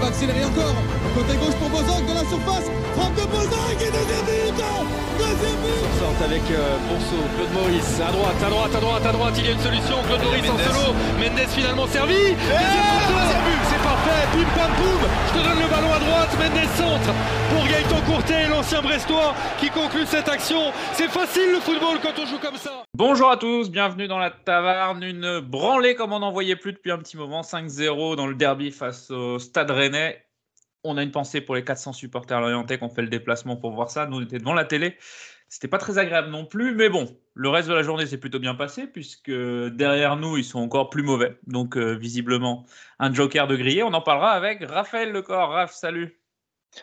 Va accélérer encore. Côté gauche pour Bozok de la surface. Frappe de Bozok et deuxième but Deuxième but. Sorte avec euh, Claude Maurice, à droite, à droite, à droite, à droite, il y a une solution, Claude Maurice en solo, Mendes finalement servi, deuxième but, pim pam poum, je te donne le ballon à droite, Mendes centre pour Gaëtan Courtet, l'ancien Brestois qui conclut cette action, c'est facile le football quand on joue comme ça. Bonjour à tous, bienvenue dans la taverne, une branlée comme on n'en voyait plus depuis un petit moment, 5-0 dans le derby face au Stade Rennais on a une pensée pour les 400 supporters orientés qui ont fait le déplacement pour voir ça. Nous, on était devant la télé. C'était pas très agréable non plus, mais bon, le reste de la journée s'est plutôt bien passé puisque derrière nous, ils sont encore plus mauvais. Donc, euh, visiblement, un joker de grillé. On en parlera avec Raphaël Lecor. Raph, salut.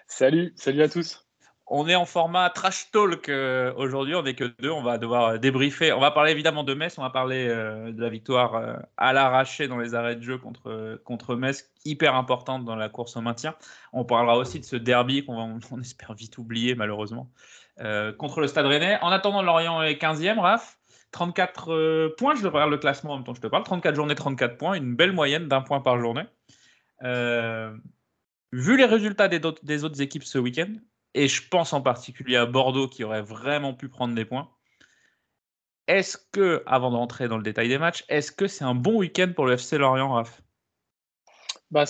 Salut, salut à tous. On est en format trash talk euh, aujourd'hui, on n'est que deux, on va devoir débriefer. On va parler évidemment de Metz, on va parler euh, de la victoire à l'arraché dans les arrêts de jeu contre, contre Metz, hyper importante dans la course au maintien. On parlera aussi de ce derby qu'on on espère vite oublier malheureusement, contre le Stade Rennais. En attendant, Lorient est 15e, Raph. 34 points, je devrais le classement en même temps que je te parle. 34 journées, 34 points, une belle moyenne d'un point par journée. vu les résultats des, des autres équipes ce week-end, et je pense en particulier à Bordeaux qui aurait vraiment pu prendre des points. Est-ce que, avant d'entrer dans le détail des matchs, est-ce que c'est un bon week-end pour le FC Lorient, Raph? Bah,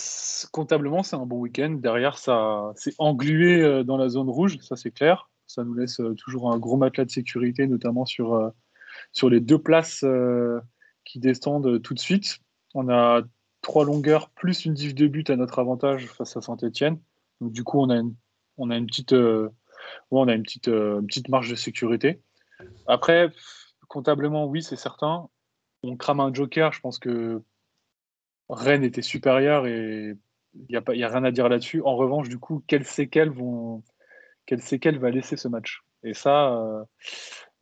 comptablement, c'est un bon week-end. Derrière, ça, c'est englué euh, dans la zone rouge, ça c'est clair. Ça nous laisse euh, toujours un gros matelas de sécurité, notamment sur, euh, sur les deux places qui descendent tout de suite. On a trois longueurs plus une diff de but à notre avantage face à Saint-Etienne. Donc du coup, on a une on a une petite, euh, on a une petite, euh, petite marge de sécurité. Après, comptablement, oui, c'est certain. On crame un joker. Je pense que Rennes était supérieur et il n'y a, a rien à dire là-dessus. En revanche, du coup, quelles séquelles, vont, quelles séquelles va laisser ce match Et ça, euh,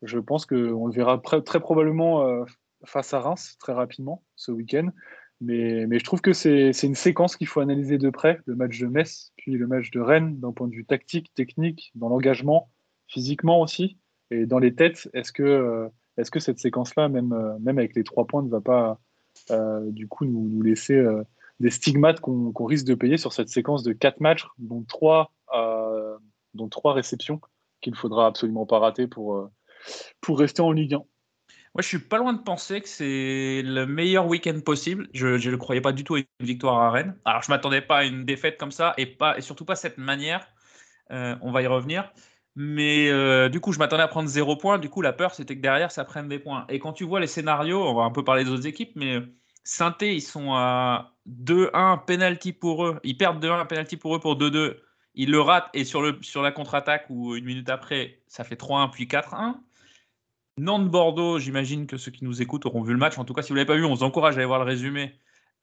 je pense qu'on le verra très probablement face à Reims très rapidement ce week-end. Mais, je trouve que c'est une séquence qu'il faut analyser de près, le match de Metz, puis le match de Rennes, d'un point de vue tactique, technique, dans l'engagement, physiquement aussi, et dans les têtes. Est-ce que, euh, cette séquence-là, même, euh, avec les trois points, ne va pas euh, du coup nous, nous laisser des stigmates qu'on risque de payer sur cette séquence de quatre matchs, dont trois, dont trois réceptions qu'il faudra absolument pas rater pour, pour rester en Ligue 1 moi, je suis pas loin de penser que c'est le meilleur week-end possible. Je ne croyais pas du tout à une victoire à Rennes. Alors, je m'attendais pas à une défaite comme ça et, pas, et surtout pas cette manière. Euh, on va y revenir. Mais euh, du coup, je m'attendais à prendre zéro point. Du coup, la peur, c'était que derrière, ça prenne des points. Et quand tu vois les scénarios, on va un peu parler des autres équipes, mais saint ils sont à 2-1 penalty pour eux. Ils perdent 2-1 penalty pour eux pour 2-2. Ils le ratent et sur, le, sur la contre-attaque, ou une minute après, ça fait 3-1 puis 4-1. Nantes-Bordeaux, j'imagine que ceux qui nous écoutent auront vu le match. En tout cas, si vous ne l'avez pas vu, on vous encourage à aller voir le résumé.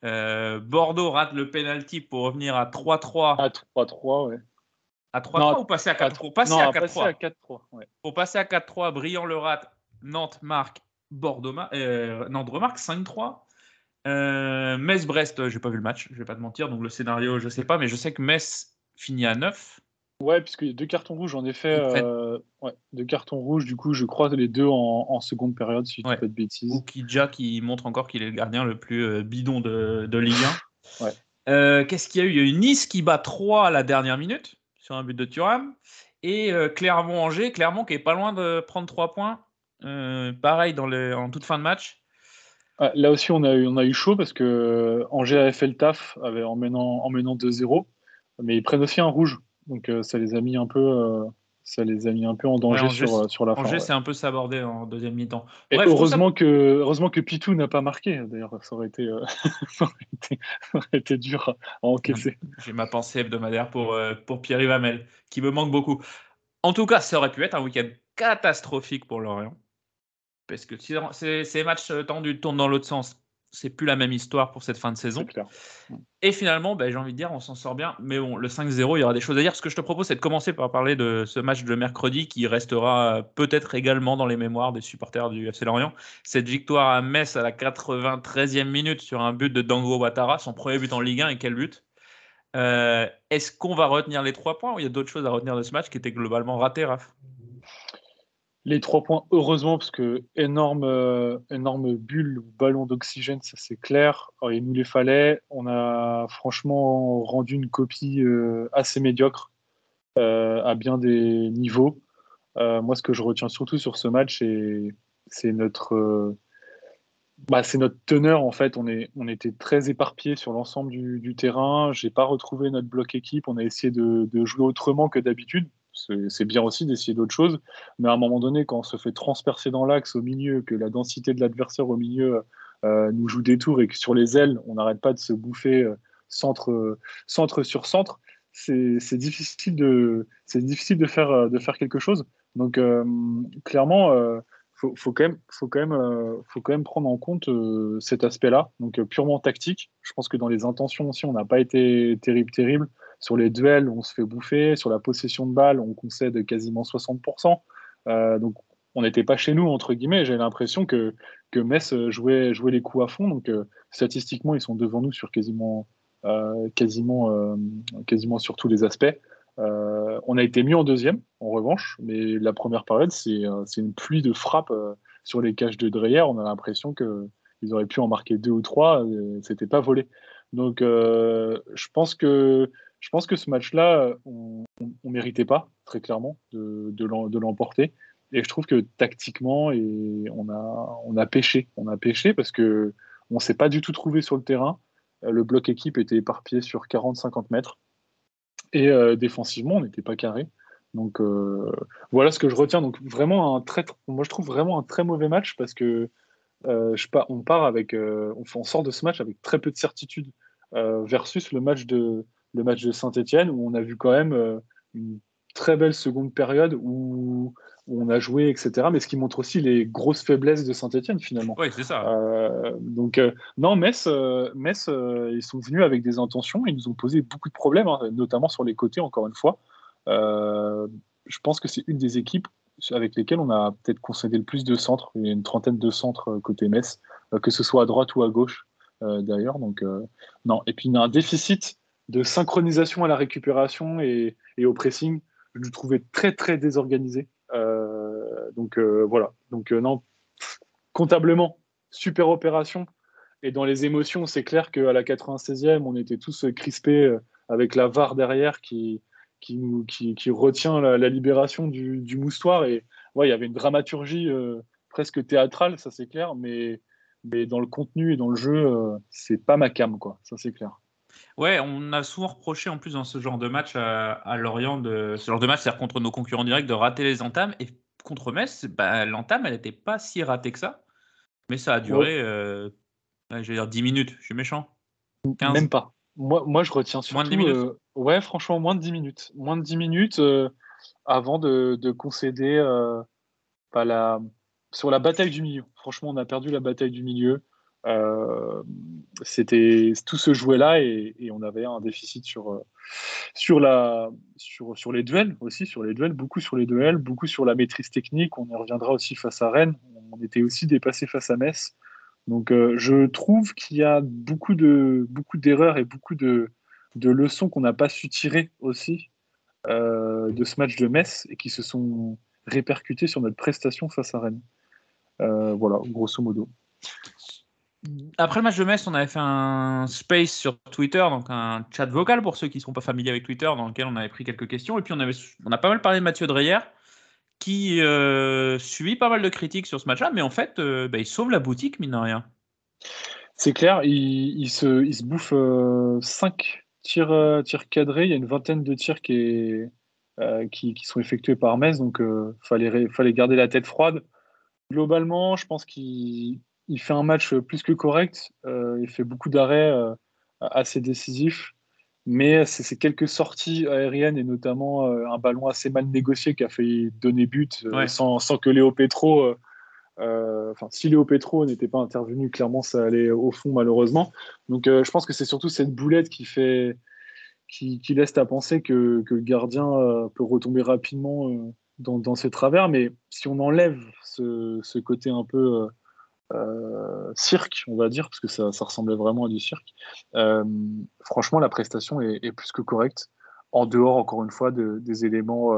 Euh, Bordeaux rate le penalty pour revenir à 3-3. À 3-3, ouais. À 3-3 ou passer à 4-3 Pour passer à 4-3. Ouais. Pour passer à 4-3, Brillant le rate, Nantes marque, Bordeaux euh, Nantes remarque 5-3. Euh, Metz-Brest, j'ai pas vu le match, je vais pas te mentir, donc le scénario, je sais pas, mais je sais que Metz finit à 9. Ouais, puisqu'il y a deux cartons rouges, en effet. Euh, ouais, deux cartons rouges, du coup, je crois les deux en, seconde période, si je ne dis pas de bêtises. Ou Kidja qui montre encore qu'il est le gardien le plus euh, bidon de, de Ligue 1. ouais. Euh, qu'est-ce qu'il y a eu? Il y a eu Nice qui bat 3 à la dernière minute. sur un but de Thuram. Et euh, Clermont-Angers, Clermont qui est pas loin de prendre 3 points. Pareil dans en toute fin de match. Ah, Là aussi, on a, eu, on a eu chaud parce que Angers avait fait le taf avait, en menant, en menant 2-0, mais ils prennent aussi un rouge. Donc euh, ça les a mis un peu, euh, ça les a mis un peu en danger Ouais, Angers, sur, euh, sur la fin. Angers ouais. s'est un peu sabordé en deuxième mi-temps. Ça- heureusement, que, heureusement que Pitou n'a pas marqué. D'ailleurs, ça aurait été, ça aurait été, ça aurait été dur à encaisser. J'ai ma pensée hebdomadaire pour, pour Pierre Hamel, qui me manque beaucoup. En tout cas, ça aurait pu être un week-end catastrophique pour Lorient. Parce que ces, ces matchs tendus tournent dans l'autre sens, c'est plus la même histoire pour cette fin de saison. Et finalement, ben, j'ai envie de dire, on s'en sort bien. Mais bon, le 5-0, il y aura des choses à dire. Ce que je te propose, c'est de commencer par parler de ce match de mercredi qui restera peut-être également dans les mémoires des supporters du FC Lorient. Cette victoire à Metz à la 93e minute sur un but de Dango Ouattara, son premier but en Ligue 1 et quel but Euh, Est-ce qu'on va retenir les trois points ou il y a d'autres choses à retenir de ce match qui était globalement raté, Raph? Les trois points, heureusement, parce que énorme, euh, énorme bulle ballon d'oxygène, ça c'est clair. Il nous les fallait. On a franchement rendu une copie euh, assez médiocre euh, à bien des niveaux. Euh, moi, ce que je retiens surtout sur ce match, c'est notre, bah, c'est notre teneur en fait. On, est, on était très éparpillés sur l'ensemble du, du terrain. J'ai pas retrouvé notre bloc équipe. On a essayé de jouer autrement que d'habitude. C'est bien aussi d'essayer d'autres choses. Mais à un moment donné, quand on se fait transpercer dans l'axe au milieu, que la densité de l'adversaire au milieu euh, nous joue des tours et que sur les ailes, on n'arrête pas de se bouffer euh, centre, euh, sur centre, c'est difficile, de, faire, euh, quelque chose. Donc, euh, clairement, il faut, quand même, faut, quand même, euh, prendre en compte euh, cet aspect-là, donc euh, purement tactique. Je pense que dans les intentions aussi, on n'a pas été terrible, terrible. Sur les duels, on se fait bouffer. Sur la possession de balles, on concède quasiment 60%. Euh, donc, on n'était pas chez nous, entre guillemets. J'ai l'impression que, que Metz jouait, les coups à fond. Donc, euh, statistiquement, ils sont devant nous sur quasiment, euh, tous les aspects. On a été mieux en deuxième, en revanche, mais la première période, c'est une pluie de frappes sur les cages de Dreyer. On a l'impression qu'ils auraient pu en marquer deux ou trois, c'était pas volé. Donc, je pense que je pense que ce match-là, on, ne méritait pas, très clairement, de, de l'em- de l'emporter. Et je trouve que tactiquement, et on, a, pêché. On a pêché parce que on s'est pas du tout trouvé sur le terrain. Euh, Le bloc équipe était éparpillé sur 40-50 mètres. Et euh, défensivement, on n'était pas carré. Donc euh, voilà ce que je retiens. Donc vraiment un très, moi je trouve vraiment un très mauvais match parce que on part avec, on, sort de ce match avec très peu de certitude versus le match de le match de Saint-Etienne où on a vu quand même euh, une très belle seconde période où, on a joué, etc. Mais ce qui montre aussi les grosses faiblesses de Saint-Etienne finalement. Oui, c'est ça. Euh, donc, euh, non, Metz, euh, Metz ils sont venus avec des intentions. Ils nous ont posé beaucoup de problèmes, hein, notamment sur les côtés, encore une fois. Je pense que c'est une des équipes avec lesquelles on a peut-être concédé le plus de centres. Il y a une trentaine de centres côté Metz, que ce soit à droite ou à gauche, d'ailleurs. Donc, non. Et puis, il y a un déficit de synchronisation à la récupération et, au pressing. Je le trouvais très, très désorganisé. Euh, donc, euh, voilà. Donc, euh, non, comptablement, super opération. Et dans les émotions, c'est clair qu'à la 96e, on était tous crispés avec la VAR derrière qui, qui, retient la, libération du, du moustoir. Et ouais, il y avait une dramaturgie presque théâtrale, ça c'est clair, mais, mais dans le contenu et dans le jeu, c'est pas ma cam, quoi. Ça c'est clair. Ouais, on a souvent reproché en plus dans ce genre de match à, à Lorient, de, ce genre de match, c'est-à-dire contre nos concurrents directs, de rater les entames. Et contre Metz, bah, l'entame, elle n'était pas si ratée que ça. Mais ça a duré, euh, je vais dire 10 minutes, je suis méchant. 15. Même pas. Moi, moi, je retiens surtout. Moins de 10 minutes euh, ouais, franchement, moins de 10 minutes. Moins de 10 minutes euh, avant de, de concéder euh, pas la... sur la bataille du milieu. Franchement, on a perdu la bataille du milieu. Euh, C'était tout se jouait là et, on avait un déficit sur, euh, sur, la, sur, sur les duels aussi, sur les duels, beaucoup sur les duels, beaucoup sur la maîtrise technique. On y reviendra aussi face à Rennes. On était aussi dépassé face à Metz. Donc, euh, je trouve qu'il y a beaucoup de beaucoup d'erreurs et beaucoup de, de leçons qu'on n'a pas su tirer aussi de ce match de Metz et qui se sont répercutées sur notre prestation face à Rennes. Voilà, grosso modo. Après le match de Metz, on avait fait un space sur Twitter, donc un chat vocal pour ceux qui ne sont pas familiers avec Twitter, dans lequel on avait pris quelques questions. Et puis on, avait, on a pas mal parlé de Mathieu Dreyer, qui euh, subit pas mal de critiques sur ce match-là, mais en fait, euh, bah, il sauve la boutique, mine de rien. C'est clair, il, se, il se bouffe 5 tirs, tirs cadrés. Il y a une vingtaine de tirs qui, qui, qui, sont effectués par Metz, donc il fallait, fallait garder la tête froide. Globalement, je pense qu'il il fait un match plus que correct. Euh, il fait beaucoup d'arrêts euh, assez décisifs. Mais c'est ces quelques sorties aériennes et notamment euh, un ballon assez mal négocié qui a fait donner but sans, que Léo Petro. Enfin, si Léo Petro n'était pas intervenu, clairement ça allait au fond malheureusement. Donc je pense que c'est surtout cette boulette qui fait, qui, laisse à penser que, le gardien peut retomber rapidement dans, ses travers. Mais si on enlève ce, ce côté un peu euh, cirque, on va dire, parce que ça, ressemblait vraiment à du cirque. Euh, franchement, la prestation est, plus que correcte, en dehors, encore une fois, des éléments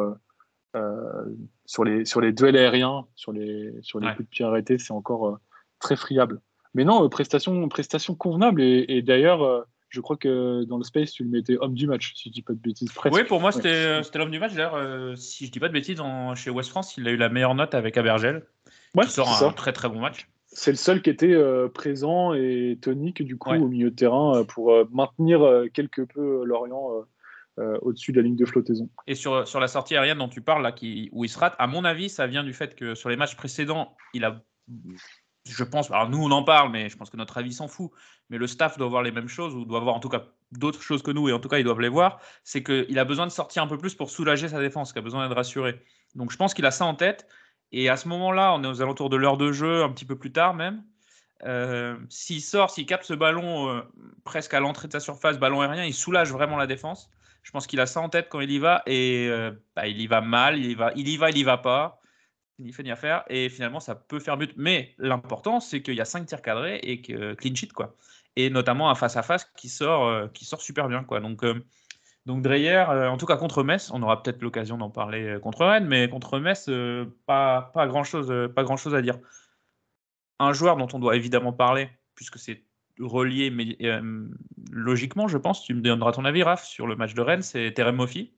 euh, sur, les, sur les duels aériens, sur les, sur les coups de pied arrêtés, c'est encore très friable. Mais non, prestation, prestation convenable, et, d'ailleurs, je crois que dans le space, tu le mettais homme du match, si je dis pas de bêtises. Oui, pour moi, c'était l'homme du match. D'ailleurs, si je dis pas de bêtises, chez West France, il a eu la meilleure note avec Abergel. Ouais, qui sort un très très bon match c'est le seul qui était euh, présent et tonique du coup au milieu de terrain euh, pour euh, maintenir quelque peu Lorient au-dessus de la ligne de flottaison. Et sur, sur la sortie aérienne dont tu parles, là, qui, où il se rate, à mon avis, ça vient du fait que sur les matchs précédents, il a, je pense, alors nous on en parle, mais je pense que notre avis s'en fout, mais le staff doit voir les mêmes choses, ou doit voir en tout cas d'autres choses que nous, et en tout cas ils doivent les voir, c'est qu'il a besoin de sortir un peu plus pour soulager sa défense, qu'il a besoin d'être rassuré. Donc je pense qu'il a ça en tête. Et à ce moment-là, on est aux alentours de l'heure de jeu, un petit peu plus tard même. Euh, s'il sort, s'il capte ce ballon euh, presque à l'entrée de sa surface, ballon aérien, il soulage vraiment la défense. Je pense qu'il a ça en tête quand il y va et euh, bah, il y va mal, il y va, il y va, il y va pas. Il fait ni à faire et finalement ça peut faire but. Mais l'important c'est qu'il y a 5 tirs cadrés et que clean sheet quoi. Et notamment un face à face qui sort, qui sort super bien quoi. Donc donc Dreyer, euh, en tout cas contre Metz, on aura peut-être l'occasion d'en parler euh, contre Rennes, mais contre Metz, euh, pas, pas grand-chose pas grand -chose à dire. Un joueur dont on doit évidemment parler, puisque c'est relié mais, logiquement, je pense, tu me donneras ton avis, Raph, sur le match de Rennes, c'est Terem Moffi,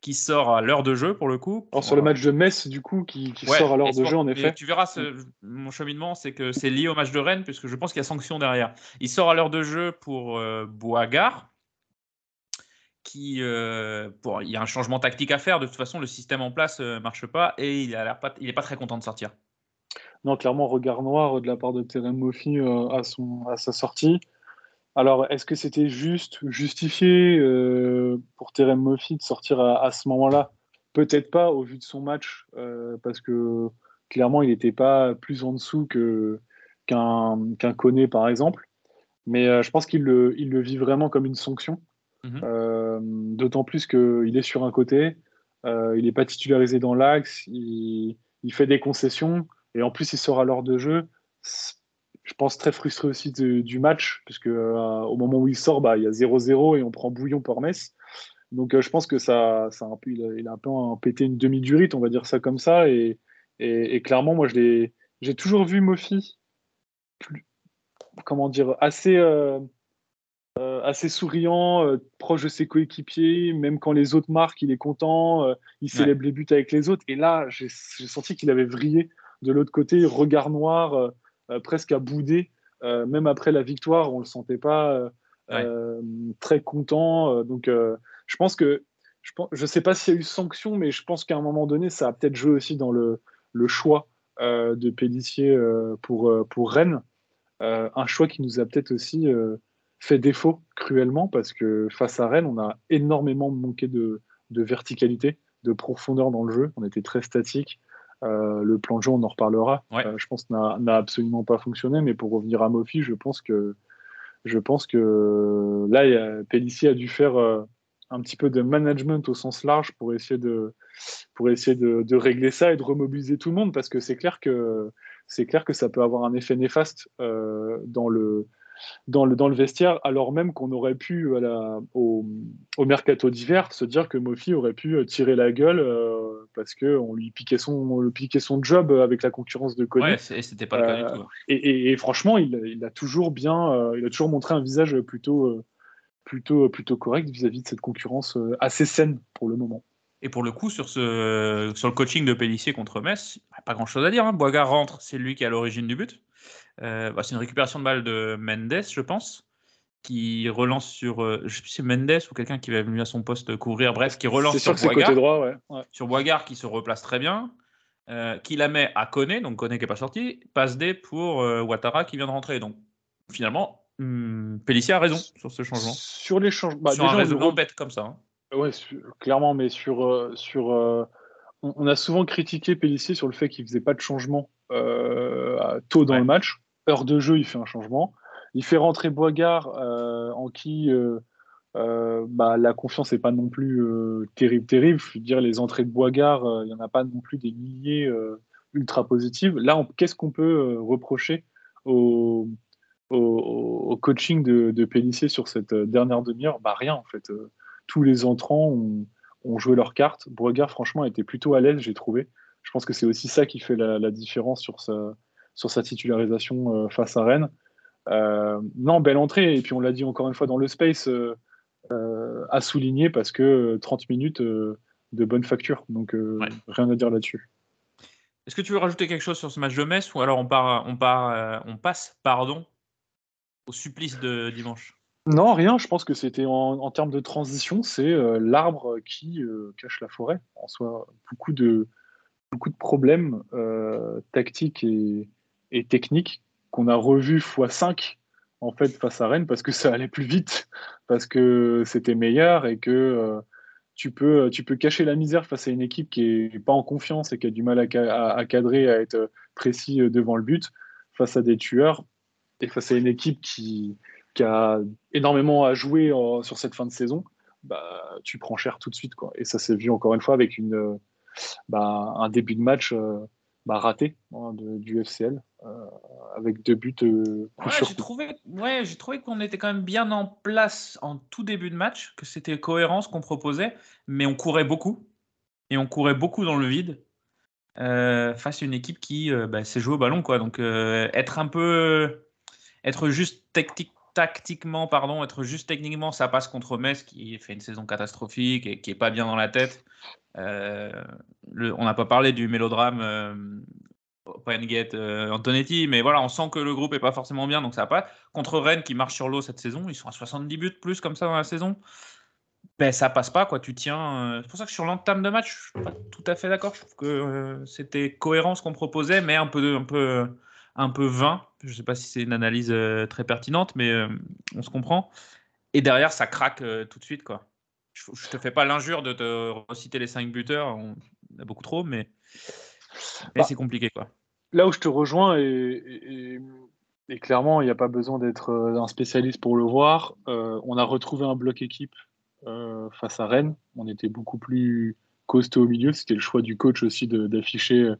qui sort à l'heure de jeu pour le coup. Alors sur le match de Metz, du coup, qui, sort à l'heure de jeu, en effet. Tu verras, mon cheminement, c'est que c'est lié au match de Rennes, puisque je pense qu'il y a sanction derrière. Il sort à l'heure de jeu pour Boisgard, euh, il y a un changement tactique à faire. De toute façon, le système en place ne euh, marche pas et il n'est pas, très content de sortir. Non, clairement, regard noir de la part de Terem Moffi euh, à, son, à sa sortie. Alors, est-ce que c'était juste justifié pour Terem Moffi de sortir à, ce moment-là? Peut-être pas au vu de son match, parce que clairement, il n'était pas plus en dessous qu'un qu par exemple. Mais je pense qu'il le, il le vit vraiment comme une sanction. Mhm. Euh, d'autant plus qu'il est sur un côté, euh, il n'est pas titularisé dans l'axe, il, fait des concessions, et en plus il sort à l'heure de jeu. Je pense très frustré aussi du match, puisque euh, au moment où il sort, bah, il y a 0-0 et on prend bouillon par Metz. Donc je pense que ça, ça un peu, il, a, un peu pété une demi-durite, on va dire ça comme ça. Et, clairement, moi, j'ai toujours vu Mofi, comment dire, assez, euh, assez souriant, euh, proche de ses coéquipiers, même quand les autres marquent, il est content, euh, il célèbre les buts avec les autres. Et là, j'ai senti qu'il avait vrillé de l'autre côté, regard noir, presque à bouder. même après la victoire, on le sentait pas très content. donc, je pense que je ne sais pas s'il y a eu sanction, mais je pense qu'à un moment donné, ça a peut-être joué aussi dans le, le choix de Pélissier pour, pour Rennes. un choix qui nous a peut-être aussi fait défaut cruellement parce que face à Rennes, on a énormément manqué de, verticalité, de profondeur dans le jeu. On était très statique. Euh, le plan de jeu, on en reparlera. Euh, je pense n'a absolument pas fonctionné. Mais pour revenir à Mofi, je pense que je pense que là, Pellissier a dû faire euh, un petit peu de management au sens large pour essayer de pour essayer de, de, régler ça et de remobiliser tout le monde parce que c'est clair que c'est clair que ça peut avoir un effet néfaste dans le dans le, dans le vestiaire, alors même qu'on aurait pu, au, au, mercato d'hiver, se dire que Mofi aurait pu euh, tirer la gueule euh, parce qu'on lui piquait son, le piquait son job avec la concurrence de Koné. Ouais, c'était pas le cas du tout. Et, et, et franchement, il, il, a toujours bien, il a toujours montré un visage plutôt, plutôt, plutôt correct vis-à-vis de cette concurrence assez saine pour le moment. Et pour le coup, sur, ce, sur le coaching de Pellissier contre Metz, pas grand chose à dire. Hein. Boigard rentre, c'est lui qui est à l'origine du but. Euh, bah, c'est une récupération de balle de Mendes, je pense, qui relance sur. Euh, je sais plus si c'est Mendes ou quelqu'un qui va venir à son poste courir. Bref, qui relance sur Boigard. Côté droit, ouais. Ouais. Sur Boigard qui se replace très bien. Euh, qui la met à Koné, donc Koné qui n'est pas sorti. Passe D pour Ouattara qui vient de rentrer. Donc finalement, hum, Pellissier a raison sur ce changement. Sur les changements. Bah, sur un raisonnement bête comme ça. Hein. Ouais, clairement, mais sur. sur on, on, a souvent critiqué Pellissier sur le fait qu'il faisait pas de changement euh, tôt dans Ouais. le match. Heure de jeu, il fait un changement. Il fait rentrer Boigard, euh, en qui euh, euh, bah, la confiance n'est pas non plus euh, terrible, terrible. Je veux dire, les entrées de Boigard, euh, il n'y en a pas non plus des milliers euh, ultra positives. Là, qu'est-ce qu'on peut euh, reprocher au, au, au coaching de, de sur cette euh, dernière demi-heure? Bah rien, en fait. Euh, tous les entrants ont, ont joué leur carte. Boigard, franchement, était plutôt à l'aise, j'ai trouvé. Je pense que c'est aussi ça qui fait la, la différence sur sa, sur sa titularisation euh, face à Rennes. Euh, non, belle entrée. Et puis on l'a dit encore une fois dans le space, euh, à souligner parce que euh, 30 minutes de bonne facture. Donc Ouais. rien à dire là-dessus. Est-ce que tu veux rajouter quelque chose sur ce match de Metz ou alors on, part, on, part, on passe pardon, au supplice de dimanche? Non, rien. Je pense que c'était en, en termes de transition, c'est euh, l'arbre qui euh, cache la forêt. En soi, beaucoup de, beaucoup de problèmes euh, tactiques et, techniques qu'on a revus x5 en fait face à Rennes parce que ça allait plus vite, parce que c'était meilleur et que euh, tu peux, tu peux cacher la misère face à une équipe qui est pas en confiance et qui a du mal à, ca- à- à cadrer, à être précis euh, devant le but, face à des tueurs et face à une équipe qui, a énormément à jouer sur cette fin de saison, bah, tu prends cher tout de suite. Quoi. Et ça s'est vu encore une fois avec une, bah, un début de match euh, bah, raté hein, de- du FCL, euh, avec deux buts euh, coup Ouais, sur j'ai coup. trouvé, ouais, j'ai trouvé qu'on était quand même bien en place en tout début de match, que c'était cohérent ce qu'on proposait, mais on courait beaucoup. Et on courait beaucoup dans le vide euh, face à une équipe qui bah, s'est jouée au ballon. Quoi. Donc être un peu. Être juste tactique, tactiquement, pardon, être juste techniquement, ça passe contre Metz qui fait une saison catastrophique et qui est pas bien dans la tête. Euh, le- on n'a pas parlé du mélodrame euh, Open-Gate, euh, Antonetti, mais voilà, on sent que le groupe est pas forcément bien, donc ça va pas. Contre Rennes qui marche sur l'eau cette saison, ils sont à 70 buts plus comme ça dans la saison. Ben, ça passe pas, quoi. Tu tiens. euh, C'est pour ça que sur l'entame de match, je suis pas tout à fait d'accord. Je trouve que c'était cohérent ce qu'on proposait, mais un peu, un peu, un peu vain. Je sais pas si c'est une analyse euh, très pertinente, mais euh, on se comprend. Et derrière, ça craque euh, tout de suite, quoi. Je, je te fais pas l'injure de te reciter les 5 buteurs, on en a beaucoup trop, mais, mais Bah, c'est compliqué, quoi. Là où je te rejoins, et, et- et- et clairement, il n'y a pas besoin d'être un spécialiste pour le voir, euh, on a retrouvé un bloc équipe euh, face à Rennes. On était beaucoup plus costaud au milieu. C'était le choix du coach aussi d'afficher euh,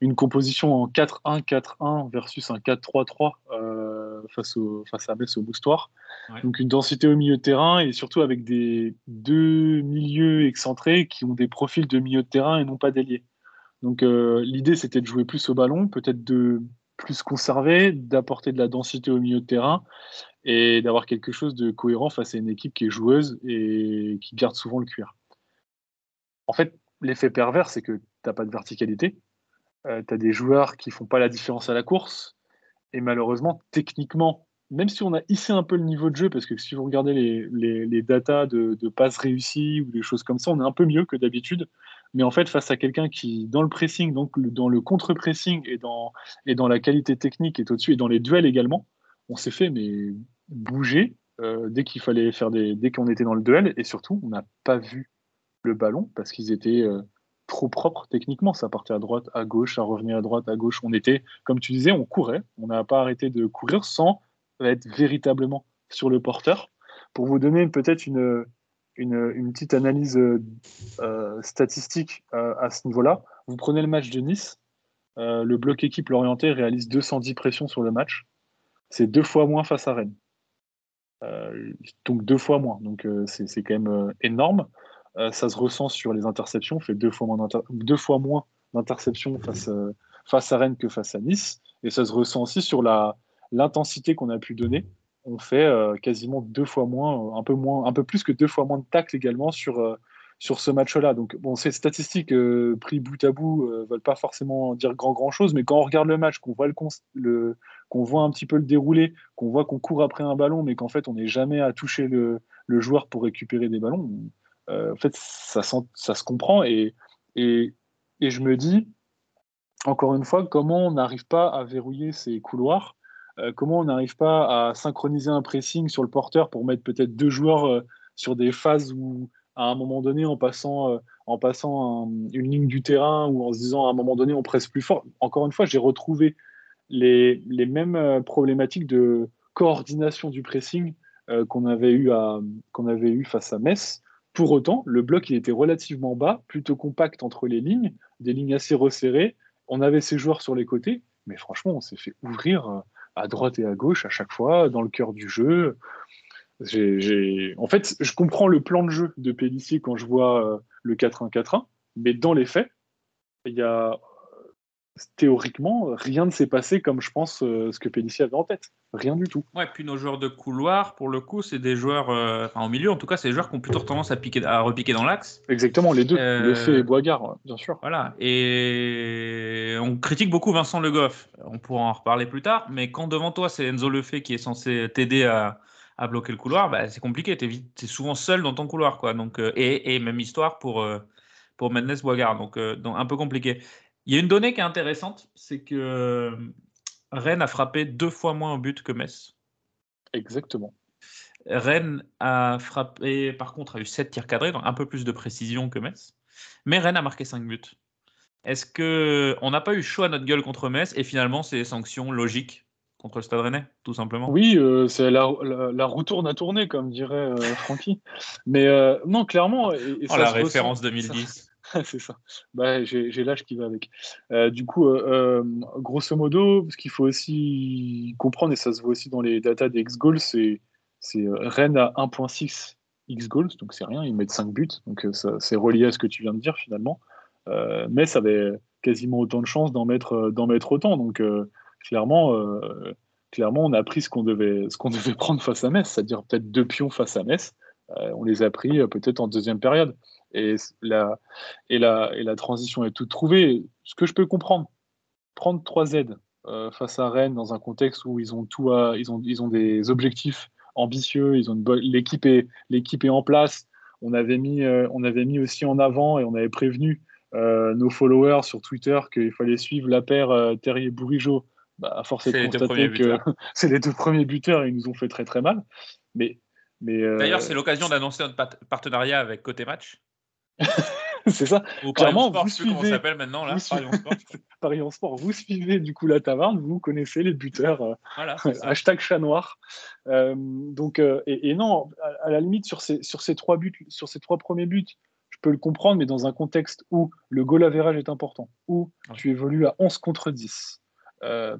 une composition en 4-1-4-1 versus un 4-3-3 euh, face, au, face à Metz au Moustoir. Ouais. Donc une densité au milieu de terrain et surtout avec des deux milieux excentrés qui ont des profils de milieu de terrain et non pas d'ailier. Donc euh, l'idée c'était de jouer plus au ballon, peut-être de plus conserver, d'apporter de la densité au milieu de terrain et d'avoir quelque chose de cohérent face à une équipe qui est joueuse et qui garde souvent le cuir. En fait, l'effet pervers, c'est que tu n'as pas de verticalité, tu as des joueurs qui font pas la différence à la course, et malheureusement, techniquement, même si on a hissé un peu le niveau de jeu, parce que si vous regardez les, les, datas de, de passes réussies ou des choses comme ça, on est un peu mieux que d'habitude. Mais en fait, face à quelqu'un qui, dans le pressing, donc dans le contre-pressing et dans, et dans la qualité technique est au-dessus, et dans les duels également, on s'est fait mais bouger euh, dès qu'il fallait faire des, dès qu'on était dans le duel, et surtout, on n'a pas vu le ballon parce qu'ils étaient euh, trop propres techniquement. Ça partait à droite, à gauche, ça revenait à droite, à gauche. On était, comme tu disais, on courait. On n'a pas arrêté de courir sans être véritablement sur le porteur. Pour vous donner peut-être une, petite analyse euh, euh, statistique à ce niveau-là, vous prenez le match de Nice, le bloc équipe l'orienté réalise 210 pressions sur le match. C'est deux fois moins face à Rennes. Donc deux fois moins. Donc c'est quand même énorme. Euh, ça se ressent sur les interceptions. On fait deux fois moins, d'interceptions face, euh, face à Rennes que face à Nice. Et ça se ressent aussi sur l'intensité qu'on a pu donner. On fait euh, quasiment deux fois moins, un peu, moins, un peu plus que deux fois moins de tacles également sur, sur ce match-là. Donc, bon, ces statistiques pris bout à bout ne veulent pas forcément dire grand, grand chose, mais quand on regarde le match, qu'on voit, le, qu'on voit un petit peu le dérouler, qu'on voit qu'on court après un ballon, mais qu'en fait, on n'est jamais à toucher le, le, joueur pour récupérer des ballons, en fait, ça, se comprend. Et, je me dis, encore une fois, comment on n'arrive pas à verrouiller ces couloirs euh, Comment on n'arrive pas à synchroniser un pressing sur le porteur pour mettre peut-être deux joueurs euh, sur des phases où, à un moment donné, en passant, en passant une ligne du terrain ou en se disant à un moment donné, on presse plus fort. Encore une fois, j'ai retrouvé les, mêmes problématiques de coordination du pressing qu'on avait eu face à Metz. Pour autant, le bloc était relativement bas, plutôt compact entre les lignes, des lignes assez resserrées. On avait ses joueurs sur les côtés, mais franchement, on s'est fait ouvrir euh, à droite et à gauche à chaque fois, dans le cœur du jeu. En fait, je comprends le plan de jeu de Pellissier quand je vois euh, le 4-1-4-1, mais dans les faits, il y a théoriquement, rien ne s'est passé comme je pense euh, ce que Pellissier avait en tête. Rien du tout. Ouais, puis nos joueurs de couloir, pour le coup, c'est des joueurs, euh, enfin, au milieu en tout cas, c'est des joueurs qui ont plutôt tendance à, piquer, à repiquer dans l'axe. Exactement, les deux, euh, Le fait et Boigard, bien sûr. Voilà, et on critique beaucoup Vincent Le Goff. On pourra en reparler plus tard, mais quand devant toi, c'est Enzo Lefebvre qui est censé t'aider à, à, bloquer le couloir, bah, c'est compliqué. Tu es, souvent seul dans ton couloir. Quoi. Donc, et, et, même histoire pour, pour Mendes Boigard, donc, donc un peu compliqué. Il y a une donnée qui est intéressante, c'est que euh, Rennes a frappé deux fois moins au but que Metz. Exactement. Rennes a frappé, par contre, a eu 7 tirs cadrés, donc un peu plus de précision que Metz. Mais Rennes a marqué 5 buts. Est-ce que on n'a pas eu chaud à notre gueule contre Metz et finalement c'est des sanctions logiques contre le Stade Rennais, tout simplement? Oui, euh, c'est la, la, roue tourne à tourner, comme dirait euh, Francky. Mais non, clairement. Et, oh, la référence 2010. c'est ça. Bah, j'ai l'âge qui va avec. Euh, du coup, euh, euh, grosso modo, ce qu'il faut aussi comprendre, et ça se voit aussi dans les datas des X-Goals, c'est Rennes à 1.6 X-Goals, donc c'est rien, ils mettent 5 buts, donc c'est relié à ce que tu viens de dire finalement. ça avait quasiment autant de chances d'en mettre, mettre autant, donc clairement, clairement, on a pris ce qu'on devait, qu'on devait prendre face à Metz, c'est-à-dire peut-être deux pions face à Metz. On les a pris peut-être en deuxième période et la, et, la, et la transition est toute trouvée. Ce que je peux comprendre, prendre 3 aides euh, face à Rennes dans un contexte où ils ont, tout ils ont, ils ont des objectifs ambitieux, ils ont l'équipe est, l'équipe est en place. On avait, mis, euh, on avait mis aussi en avant et on avait prévenu euh, nos followers sur Twitter qu'il fallait suivre la paire Terrier-Bourigeau. Bah, à force de constater que c'est les deux premiers buteurs et ils nous ont fait très très mal. Mais, D'ailleurs, c'est l'occasion d'annoncer notre partenariat avec Côté Match. c'est ça. Clairement, vous suivez. s'appelle maintenant là Paris en Sport. Vous suivez du coup la taverne, vous connaissez les buteurs. Euh, hashtag chat noir. Euh, donc, euh, et, non, à, la limite sur ces sur ces trois buts, sur ces trois premiers buts, je peux le comprendre, mais dans un contexte où le goal average est important, où tu évolues à 11 contre 10,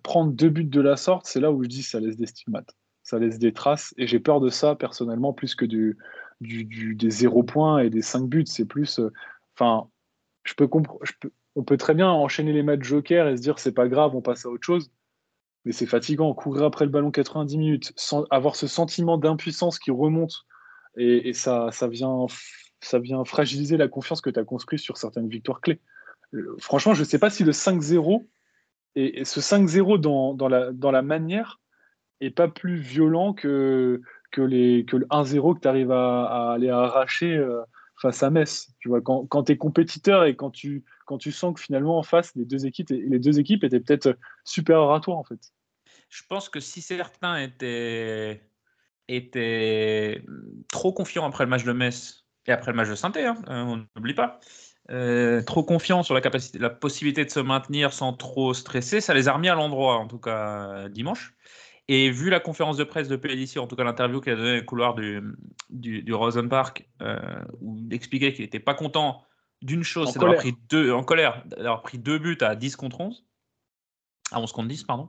prendre deux buts de la sorte, c'est là où je dis ça laisse des stigmates, ça laisse des traces, et j'ai peur de ça personnellement plus que du des zéro points et des 5 buts. C'est plus. Euh, enfin, je peux. On peut très bien enchaîner les matchs joker et se dire c'est pas grave, on passe à autre chose. Mais c'est fatigant, courir après le ballon 90 minutes, sans avoir ce sentiment d'impuissance qui remonte et, ça, ça, vient, ça vient fragiliser la confiance que tu as construite sur certaines victoires clés. Franchement, je ne sais pas si le 5-0 et, ce 5-0 dans, dans, la, dans la manière est pas plus violent que, que le 1-0 que tu arrives à, aller arracher euh, face à Metz. Tu vois, quand, quand tu es compétiteur et quand tu, quand tu sens que finalement en face, les deux équipes, les deux équipes étaient peut-être supérieures à toi en fait. Je pense que si certains étaient, étaient trop confiants après le match de Metz et après le match de saint hein, euh, on n'oublie pas, euh, trop confiants sur la, capacité, la possibilité de se maintenir sans trop stresser, ça les a remis à l'endroit, en tout cas dimanche. Et vu la conférence de presse de Pellissier, en tout cas l'interview qu'il a donnée dans le couloir du, du, Rosen Park, euh, où il expliquait qu'il n'était pas content d'une chose, c'est d'avoir pris deux, en colère, d'avoir pris deux buts à 10 contre 11, à 11 contre 10, pardon.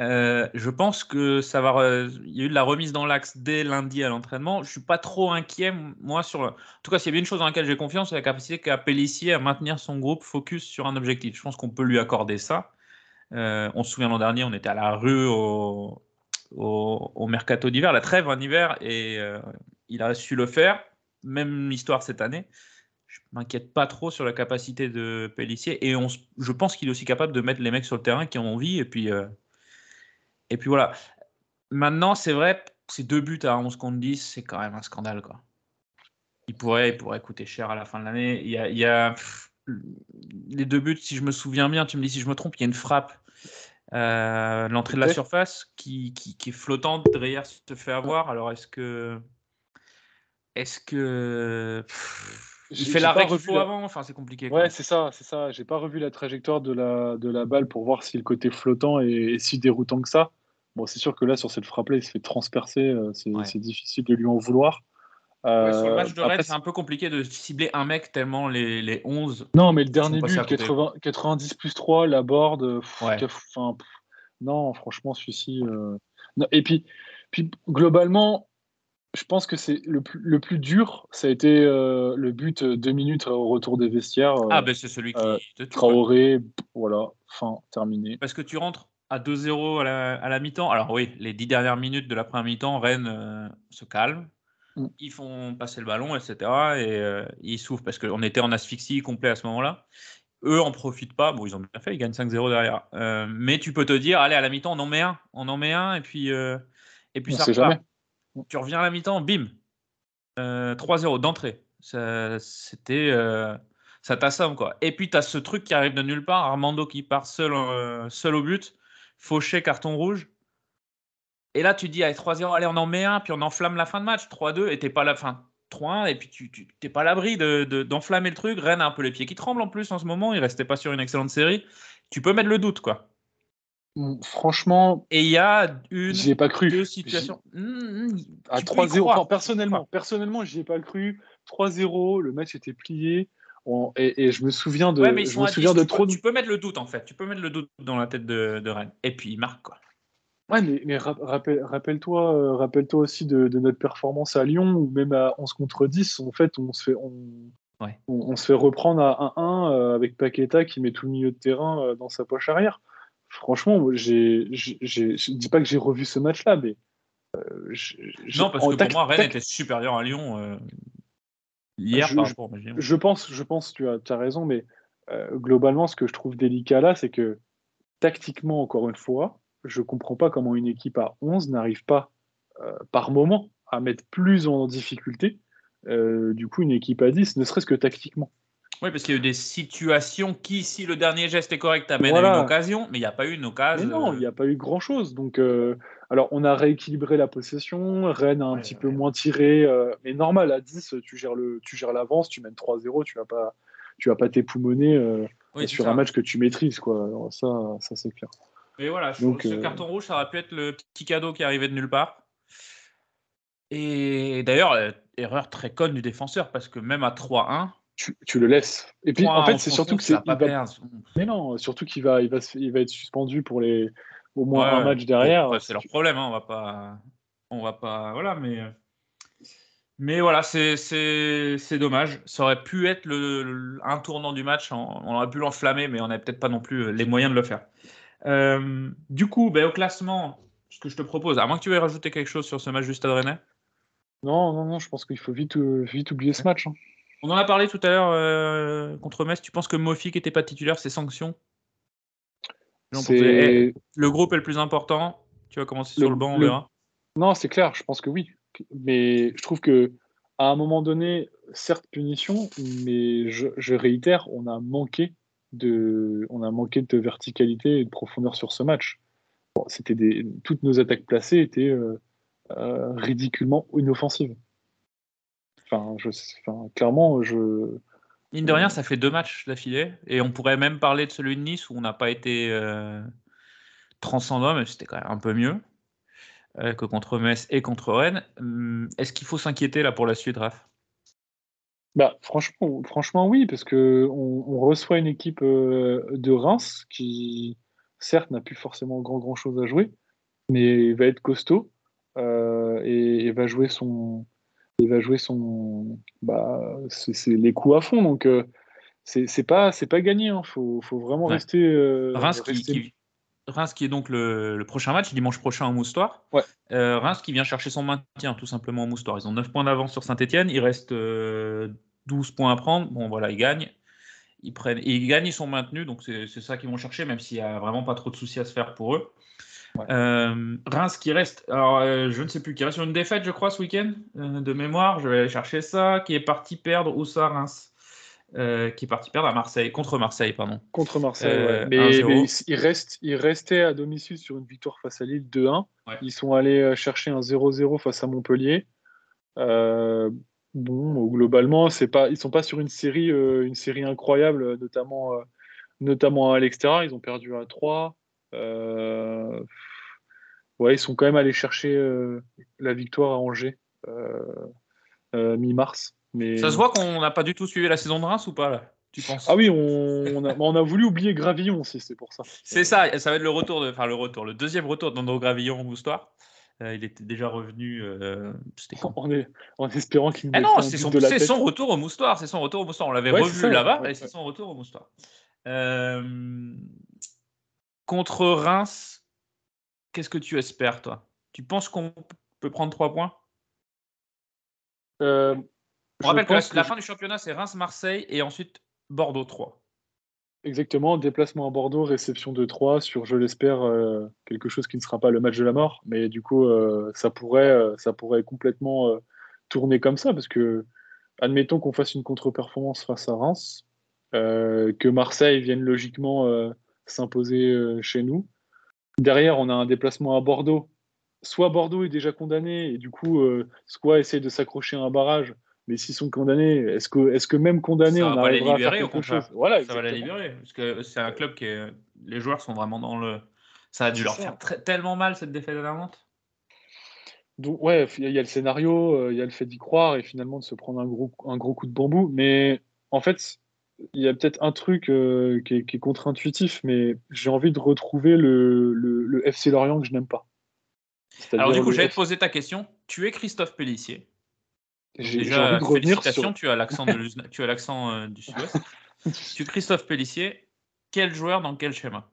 Euh, je pense que ça va. Il y a eu de la remise dans l'axe dès lundi à l'entraînement. Je suis pas trop inquiet, moi, sur. le- En tout cas, s'il y a bien une chose dans laquelle j'ai confiance, c'est la capacité qu'a Pellissier à maintenir son groupe focus sur un objectif. Je pense qu'on peut lui accorder ça. Euh, on se souvient l'an dernier, on était à la rue au, mercato d'hiver, la trêve en hiver, et euh, il a su le faire. Même histoire cette année. Je m'inquiète pas trop sur la capacité de Pellissier, et je pense qu'il est aussi capable de mettre les mecs sur le terrain qui ont envie, et puis. euh, et puis voilà. Maintenant, c'est vrai, ces deux buts à 11 contre 10, c'est quand même un scandale. Quoi. Il, pourrait, il pourrait coûter cher à la fin de l'année. Il y a, il y a, les deux buts, si je me souviens bien, tu me dis si je me trompe, il y a une frappe. Euh, L'entrée de la surface qui, qui, qui est flottante, Dreyer se fait avoir. Alors est-ce que. Est-ce que. pff, il fait l'arrêt qu'il revu faut la- avant Enfin, c'est compliqué. Ouais, c'est ça, c'est ça. J'ai pas revu la trajectoire de la, de la balle pour voir si le côté flottant est, est si déroutant que ça. Bon, c'est sûr que là, sur cette frappe-là, il se fait transpercer. euh, C'est Ouais. c'est difficile de lui en vouloir. Ouais, sur le Euh, match de Rennes, c'est un peu compliqué de cibler un mec tellement les, les 11 Non, mais le dernier but, à côté. 80 90 plus 3, la board. euh, pff, Ouais. qu'a- enfin, pff, non, franchement, celui-ci. euh. Et puis, puis, globalement, je pense que c'est le plus, le plus dur, ça a été euh, le but euh, deux minutes au retour des vestiaires. euh, Ah, ben c'est celui qui euh, te. Traoré, voilà, fin, terminé. Parce que tu rentres à 2-0 à la, à la mi-temps. Alors oui, les dix dernières minutes de la première mi-temps, Rennes euh, se calme. Mm. Ils font passer le ballon, etc. Et euh, ils souffrent parce qu'on était en asphyxie complet à ce moment-là. Eux en profitent pas. Bon, ils ont bien fait, ils gagnent 5-0 derrière. Euh, mais tu peux te dire, allez, à la mi-temps, on en met un. On en met un et puis, euh, et puis On ça repart. Tu reviens à la mi-temps, bim. Euh, 3-0 d'entrée. Ça, C'était. ça t'assomme, quoi. Et puis, tu as ce truc qui arrive de nulle part. Armando qui part seul, euh, seul au but. Fauché, carton rouge. Et là, tu dis, allez, 3-0, allez, on en met un, puis on enflamme la fin de match. 3-2, et t'es pas la fin. 3-1, et puis tu t'es pas à l'abri d'enflammer de, d'enflammer le truc. Rennes a un peu les pieds qui tremblent en plus en ce moment. Il restait pas sur une excellente série. Tu peux mettre le doute, quoi. Franchement, Et il y a une, j'y ai pas cru. deux situations. Mmh, mmh, À peux y 3-0, croire. enfin, personnellement, personnellement, j'y ai pas cru. 3-0, le match était plié. On- et, et je me souviens de, Ouais, mais je me à souviens 10, de tu, trop peux, de tu peux mettre le doute en fait. Tu peux mettre le doute dans la tête de, de Rennes. Et puis il marque quoi. Ouais, mais, mais ra- rappelle, rappelle-toi, euh, rappelle-toi aussi de, de notre performance à Lyon, où même à 11 contre 10, en fait, on se fait, on, Ouais. on, on se fait reprendre à 1-1 euh, avec Paqueta qui met tout le milieu de terrain euh, dans sa poche arrière. Franchement, j'ai, je dis pas que j'ai revu ce match-là, mais Non, parce que tac- pour moi, Rennes tac- était supérieur à Lyon hier Je- par rapport pense, je pense, tu as, tu as raison, mais globalement, ce que je trouve délicat là, c'est que tactiquement, encore une fois, je comprends pas comment une équipe à 11 n'arrive pas, euh, par moment, à mettre plus en difficulté, euh, du coup, une équipe à 10, ne serait-ce que tactiquement. Oui, parce qu'il y a eu des situations qui, si le dernier geste est correct, amènent Voilà. à une occasion, mais il n'y a pas eu une occasion. Mais non, il n'y a pas eu grand-chose. Donc, euh, alors, on a rééquilibré la possession, Rennes a un Ouais, petit ouais. peu moins tiré, euh, mais normal, à 10, tu gères le, tu gères l'avance, tu mènes 3-0, tu vas pas, tu vas pas t'époumoner euh, Oui, sur ça. un match que tu maîtrises, quoi. Alors, ça, ça c'est clair. Mais voilà, je Donc, ce euh, carton rouge, ça aurait pu être le petit cadeau qui arrivait de nulle part. Et d'ailleurs, euh, erreur très conne du défenseur, parce que même à 3-1, tu, tu le laisses. Et puis, 3-1, en fait, c'est surtout que c'est. va. Mais non, surtout qu'il va, il va, il va être suspendu pour les au moins Ouais, un match derrière. bon, c'est leur problème, hein, on va pas, on va pas, voilà, mais, mais voilà, c'est, dommage. Ça aurait pu être le, le- un tournant du match. On, on aurait pu l'enflammer, mais on n'avait peut-être pas non plus euh, les moyens de le faire. Euh, du coup, ben, au classement, ce que je te propose, à moins que tu veuilles rajouter quelque chose sur ce match du Stade Rennais. Non, non, non, je pense qu'il faut vite, euh, vite oublier ce match. hein. On en a parlé tout à l'heure euh, contre Metz. Tu penses que Mofi, qui n'était pas titulaire, c'est sanction? Eh, Le groupe est le plus important. Tu vas commencer sur Le- le banc, on le- verra. non, c'est clair. Je pense que oui, mais je trouve que à un moment donné, certes punition, mais je, je réitère, on a manqué de, on a manqué de verticalité et de profondeur sur ce match. Bon, c'était des, toutes nos attaques placées étaient euh, euh, ridiculement inoffensives. Enfin, je, enfin, clairement, je, Mine de rien, ça fait deux matchs d'affilée. Et on pourrait même parler de celui de Nice où on n'a pas été euh, transcendant, mais c'était quand même un peu mieux euh, que contre Metz et contre Rennes. Hum, Est-ce qu'il faut s'inquiéter là pour la suite, Raph? Bah, franchement, franchement, oui, parce que on, on reçoit une équipe euh, de Reims qui certes, n'a plus forcément grand grand chose à jouer, mais va être costaud et, et va jouer son, va jouer son, bah, c'est les coups à fond. Donc c'est pas c'est pas gagné. Il hein. faut, faut, vraiment Ouais. rester. euh, Reims, qui, rester- qui- Reims qui est donc le, le prochain match, dimanche prochain au Moustoir. Ouais. Euh, Reims qui vient chercher son maintien tout simplement au Moustoir. Ils ont 9 points d'avance sur Saint-Etienne. Il reste euh, 12 points à prendre. Bon voilà, ils gagnent. Ils, prennent, et ils gagnent, ils sont maintenus. Donc c'est ça qu'ils vont chercher, même s'il n'y a vraiment pas trop de soucis à se faire pour eux. Ouais. Euh, Reims qui reste, alors euh, je ne sais plus, qui reste sur une défaite, je crois, ce week-end, de mémoire. Je vais aller chercher ça. Qui est parti perdre où ça, Reims Euh, Qui est parti perdre à Marseille, contre Marseille, pardon. contre Marseille. Euh, ouais. Mais, 1-0. mais il, reste, il restait à domicile sur une victoire face à Lille 2-1. Ouais. Ils sont allés euh, chercher un 0-0 face à Montpellier. Euh, bon, globalement, c'est pas, ils sont pas sur une série, euh, une série incroyable, notamment, euh, notamment à l'extérieur. Ils ont perdu à 3. Euh, ouais, ils sont quand même allés chercher euh, la victoire à Angers euh, euh, mi-mars. Mais... Ça se voit qu'on n'a pas du tout suivi la saison de Reims ou pas là Tu penses? Ah oui, on, on a, on a voulu oublier Gravillon aussi, c'est pour ça. C'est ça, ça va être le retour, de, enfin le retour, le deuxième retour d'Andro Gravillon au Moustoir. Euh, il était déjà revenu. euh, En, en espérant qu'il Ah non, c'est son, retour au Moustoir. C'est son retour au Moustoir. On l'avait Ouais, revu là-bas ouais, et c'est son retour au Moustoir. Euh, contre Reims, qu'est-ce que tu espères, toi? Tu penses qu'on peut prendre trois points? Euh, On je rappelle que la, pense que la je- fin du championnat, c'est Reims-Marseille et ensuite Bordeaux 3. Exactement, déplacement à Bordeaux, réception de 3 sur, je l'espère, euh, quelque chose qui ne sera pas le match de la mort. Mais du coup, euh, ça, pourrait, euh, ça pourrait complètement tourner comme ça, parce que, admettons qu'on fasse une contre-performance face à Reims, que Marseille vienne logiquement s'imposer chez nous. Derrière, on a un déplacement à Bordeaux. Soit Bordeaux est déjà condamné, et du coup, soit essaye de s'accrocher à un barrage. Mais s'ils sont condamnés, est-ce que, est que même condamnés, Ça on va arrivera à faire libérer, au quelque chose? Voilà, ça va les libérer. Parce que c'est un club qui est. Les joueurs sont vraiment dans le. Ça a dû leur ça. faire très- tellement mal cette défaite à Nantes. Donc, ouais, il y, a- le scénario, euh, il y a le fait d'y croire et finalement de se prendre un gros, un gros coup de bambou. Mais en fait, il y a peut-être un truc euh, qui est, qui est contre-intuitif, mais j'ai envie de retrouver le, le- le FC Lorient que je n'aime pas. Alors, du coup, j'allais te poser ta question. Tu es Christophe Pellissier. J'ai envie de revenir félicitations, sur. tu as l'accent de l'Uzna- tu as l'accent euh, du sud-ouest. tu Christophe Pellissier. Quel joueur dans quel schéma?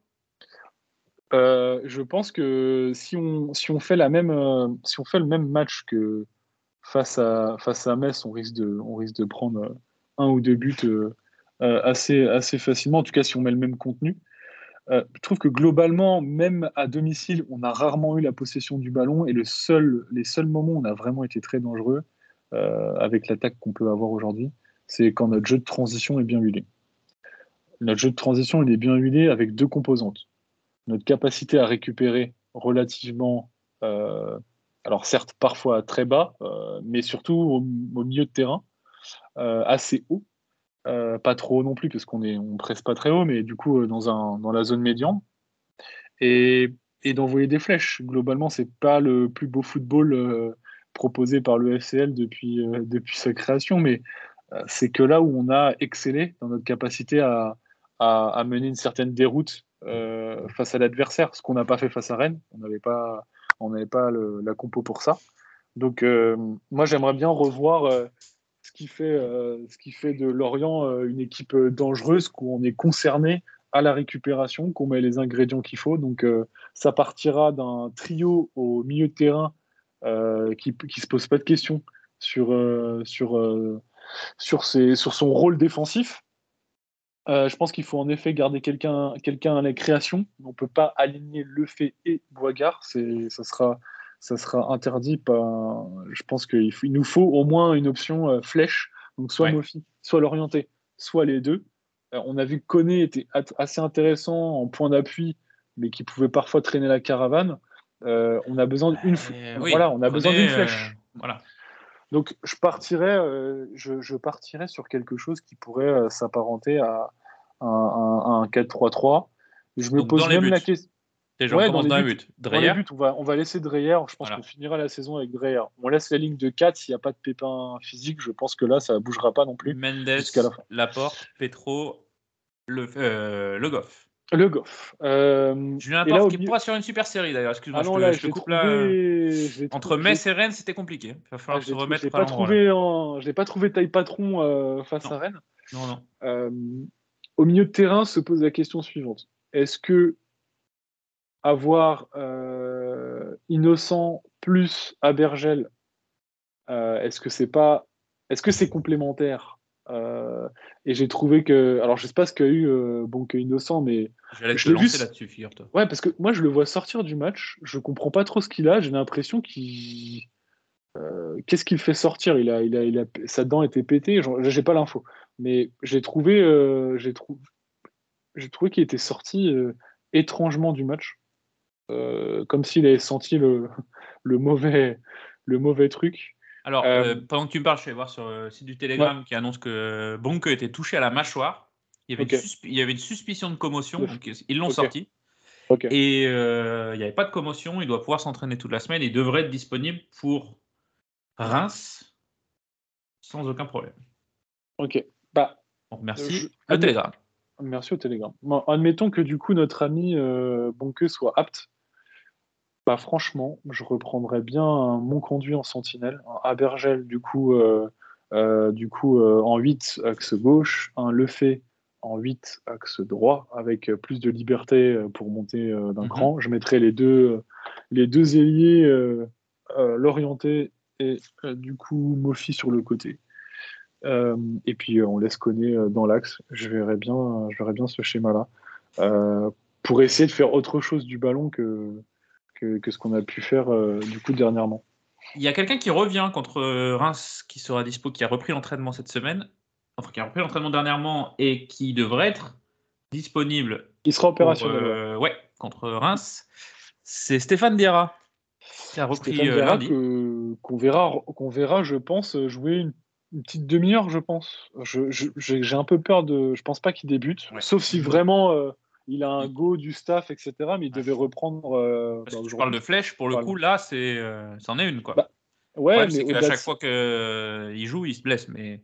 Euh, je pense que si on, si on fait la même, euh, si on fait le même match que face à, face à Metz, on risque de, on risque de prendre un ou deux buts assez, assez facilement. En tout cas, si on met le même contenu. Euh, je trouve que globalement, même à domicile, on a rarement eu la possession du ballon et le seul, les seuls moments où on a vraiment été très dangereux euh, avec l'attaque qu'on peut avoir aujourd'hui, c'est quand notre jeu de transition est bien huilé. Notre jeu de transition, il est bien huilé avec deux composantes notre capacité à récupérer relativement, euh, alors certes parfois très bas, euh, mais surtout au, milieu de terrain, euh, assez haut, Euh, pas trop haut non plus parce qu'on est, on presse pas très haut, mais du coup euh, dans, un, dans la zone médiane, et, et d'envoyer des flèches. Globalement, c'est pas le plus beau football euh, proposé par le FCL depuis, euh, depuis sa création, mais euh, c'est que là où on a excellé dans notre capacité à, à, mener une certaine déroute euh, face à l'adversaire, ce qu'on n'a pas fait face à Rennes. On n'avait pas, on n'avait pas la compo pour ça. Donc, moi, j'aimerais bien revoir ce, qui fait, ce qui fait de Lorient une équipe dangereuse, où on est concerné à la récupération, qu'on met les ingrédients qu'il faut. Donc, ça partira d'un trio au milieu de terrain euh, qui ne se pose pas de questions sur, euh, sur, euh, sur, ses- sur son rôle défensif. Je pense qu'il faut en effet garder quelqu'un quelqu'un à la création. On ne peut pas aligner Le Fait et Boigard. Ça, sera, ça sera interdit. Par, je pense qu'il il nous faut au moins une option flèche. Donc soit Ouais. Mofi, soit l'orienté, soit les deux. On a vu que Koné était assez intéressant en point d'appui, mais qui pouvait parfois traîner la caravane. Euh, on a besoin d'une Euh, oui, voilà, on a besoin d'une flèche. euh, voilà. Donc je partirais, je, je partirais sur quelque chose qui pourrait s'apparenter à un, un- un 4-3-3. Je me Donc, pose même buts. la question. Déjà, Ouais, on commence dans les buts. Dans les buts, on va, on va laisser Dreyer. Je pense Voilà. qu'on finira la saison avec Dreyer. On laisse la ligne de 4 s'il n'y a pas de pépin physique. Je pense que là, ça ne bougera pas non plus. Mendes, jusqu'à la fin. Laporte, Petro, le, euh, Le Goff. Le Goff. Euh, Julien là, au qui milieu- pourra sur une super série d'ailleurs. Excuse-moi, Ah je non, te, là, je te je l'ai coupe trouvé- là. je l'ai Entre trouvé- Metz et Rennes, c'était compliqué. Il va falloir Ah, je se remettre pas trouvé en- je l'ai pas trouvé taille patron euh, face Non. à Rennes. Non, non. Euh, au milieu de terrain se pose la question suivante. Est-ce que avoir euh, Innocent plus Abergel, est-ce que c'est pas, est-ce que c'est complémentaire Et j'ai trouvé que, alors je sais pas ce qu'a eu euh, bon que Innocent, mais J'allais Je te l'ai vu lancer s- là-dessus, figure-toi. ouais, parce que moi je le vois sortir du match, je comprends pas trop ce qu'il a. J'ai l'impression qu'il euh, Qu'est-ce qu'il fait sortir? Il a, il a, il a, Sa dent était pétée, j'ai pas l'info. Mais j'ai trouvé, euh, j'ai trou- j'ai trouvé qu'il était sorti euh, étrangement du match. Euh, comme s'il avait senti le, le, mauvais, le mauvais truc. Alors, Euh, euh, pendant que tu me parles, je vais voir sur le site du Telegram qui annonce que Bonke était touché à la mâchoire. Il y avait, une, suspi- il y avait une suspicion de commotion, donc ils l'ont sorti. Et euh, il n'y avait pas de commotion, il doit pouvoir s'entraîner toute la semaine et devrait être disponible pour Reims sans aucun problème. Ok. Bah, merci. Je- Le Telegram. Merci au Telegram. Bon, admettons que du coup notre ami euh, Bonke soit apte. Bah franchement, je reprendrais bien un mon conduit en sentinelle, un Abergel du coup, euh, euh, du coup euh, en 8 axe gauche, un Lefebvre en 8 axe droit avec plus de liberté pour monter d'un Mhm. cran. Je mettrais les deux, les deux ailiers l'orienté et du coup Mofi sur le côté. Et puis on laisse euh, dans l'axe. Je verrais bien, je verrais bien ce schéma-là pour essayer de faire autre chose du ballon que que, que ce qu'on a pu faire euh, du coup dernièrement. Il y a quelqu'un qui revient contre Reims qui sera dispo, qui a repris l'entraînement cette semaine, enfin qui a repris l'entraînement dernièrement et qui devrait être disponible Il sera opérationnel. ouais. euh, ouais, contre Reims. C'est Stéphane Diarra qui a repris Stéphane euh, Diarra lundi. que- qu'on verra, qu'on verra, je pense, jouer une, une petite demi-heure, je pense. Je- je- J'ai j'ai un peu peur de. Je pense pas qu'il débute, Ouais. sauf si vraiment euh, il a un go du staff, etc. Mais il devait reprendre. euh, Parce bah, que tu aujourd'hui. parles de flèche, pour le Voilà. coup, là, c'est, euh, c'en est une. Quoi. Bah, Ouais, problème, mais c'est qu'à chaque de- fois qu'il joue, il se blesse. Mais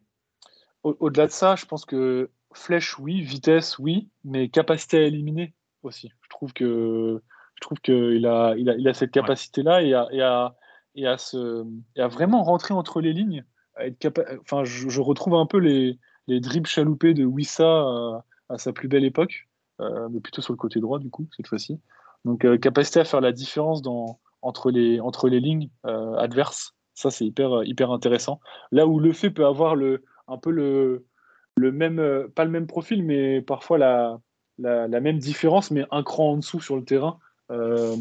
Au- Au-delà de ça, je pense que flèche, oui, vitesse, oui, mais capacité à éliminer aussi. Je trouve que je trouve qu'il a, il a, il a cette capacité-là et, à, et, à, et, à se, et à vraiment rentrer entre les lignes. à être capa- enfin, je, je retrouve un peu les, les dribbles chaloupés de Wissa à, à sa plus belle époque, euh, mais plutôt sur le côté droit, du coup, cette fois-ci. Donc, euh, capacité à faire la différence dans, entre, les, entre les lignes euh, adverses, ça, c'est hyper, hyper intéressant. Là où le fait peut avoir le, un peu le, le même, euh, pas le même profil, mais parfois la, la, même différence, mais un cran en dessous sur le terrain. Euh,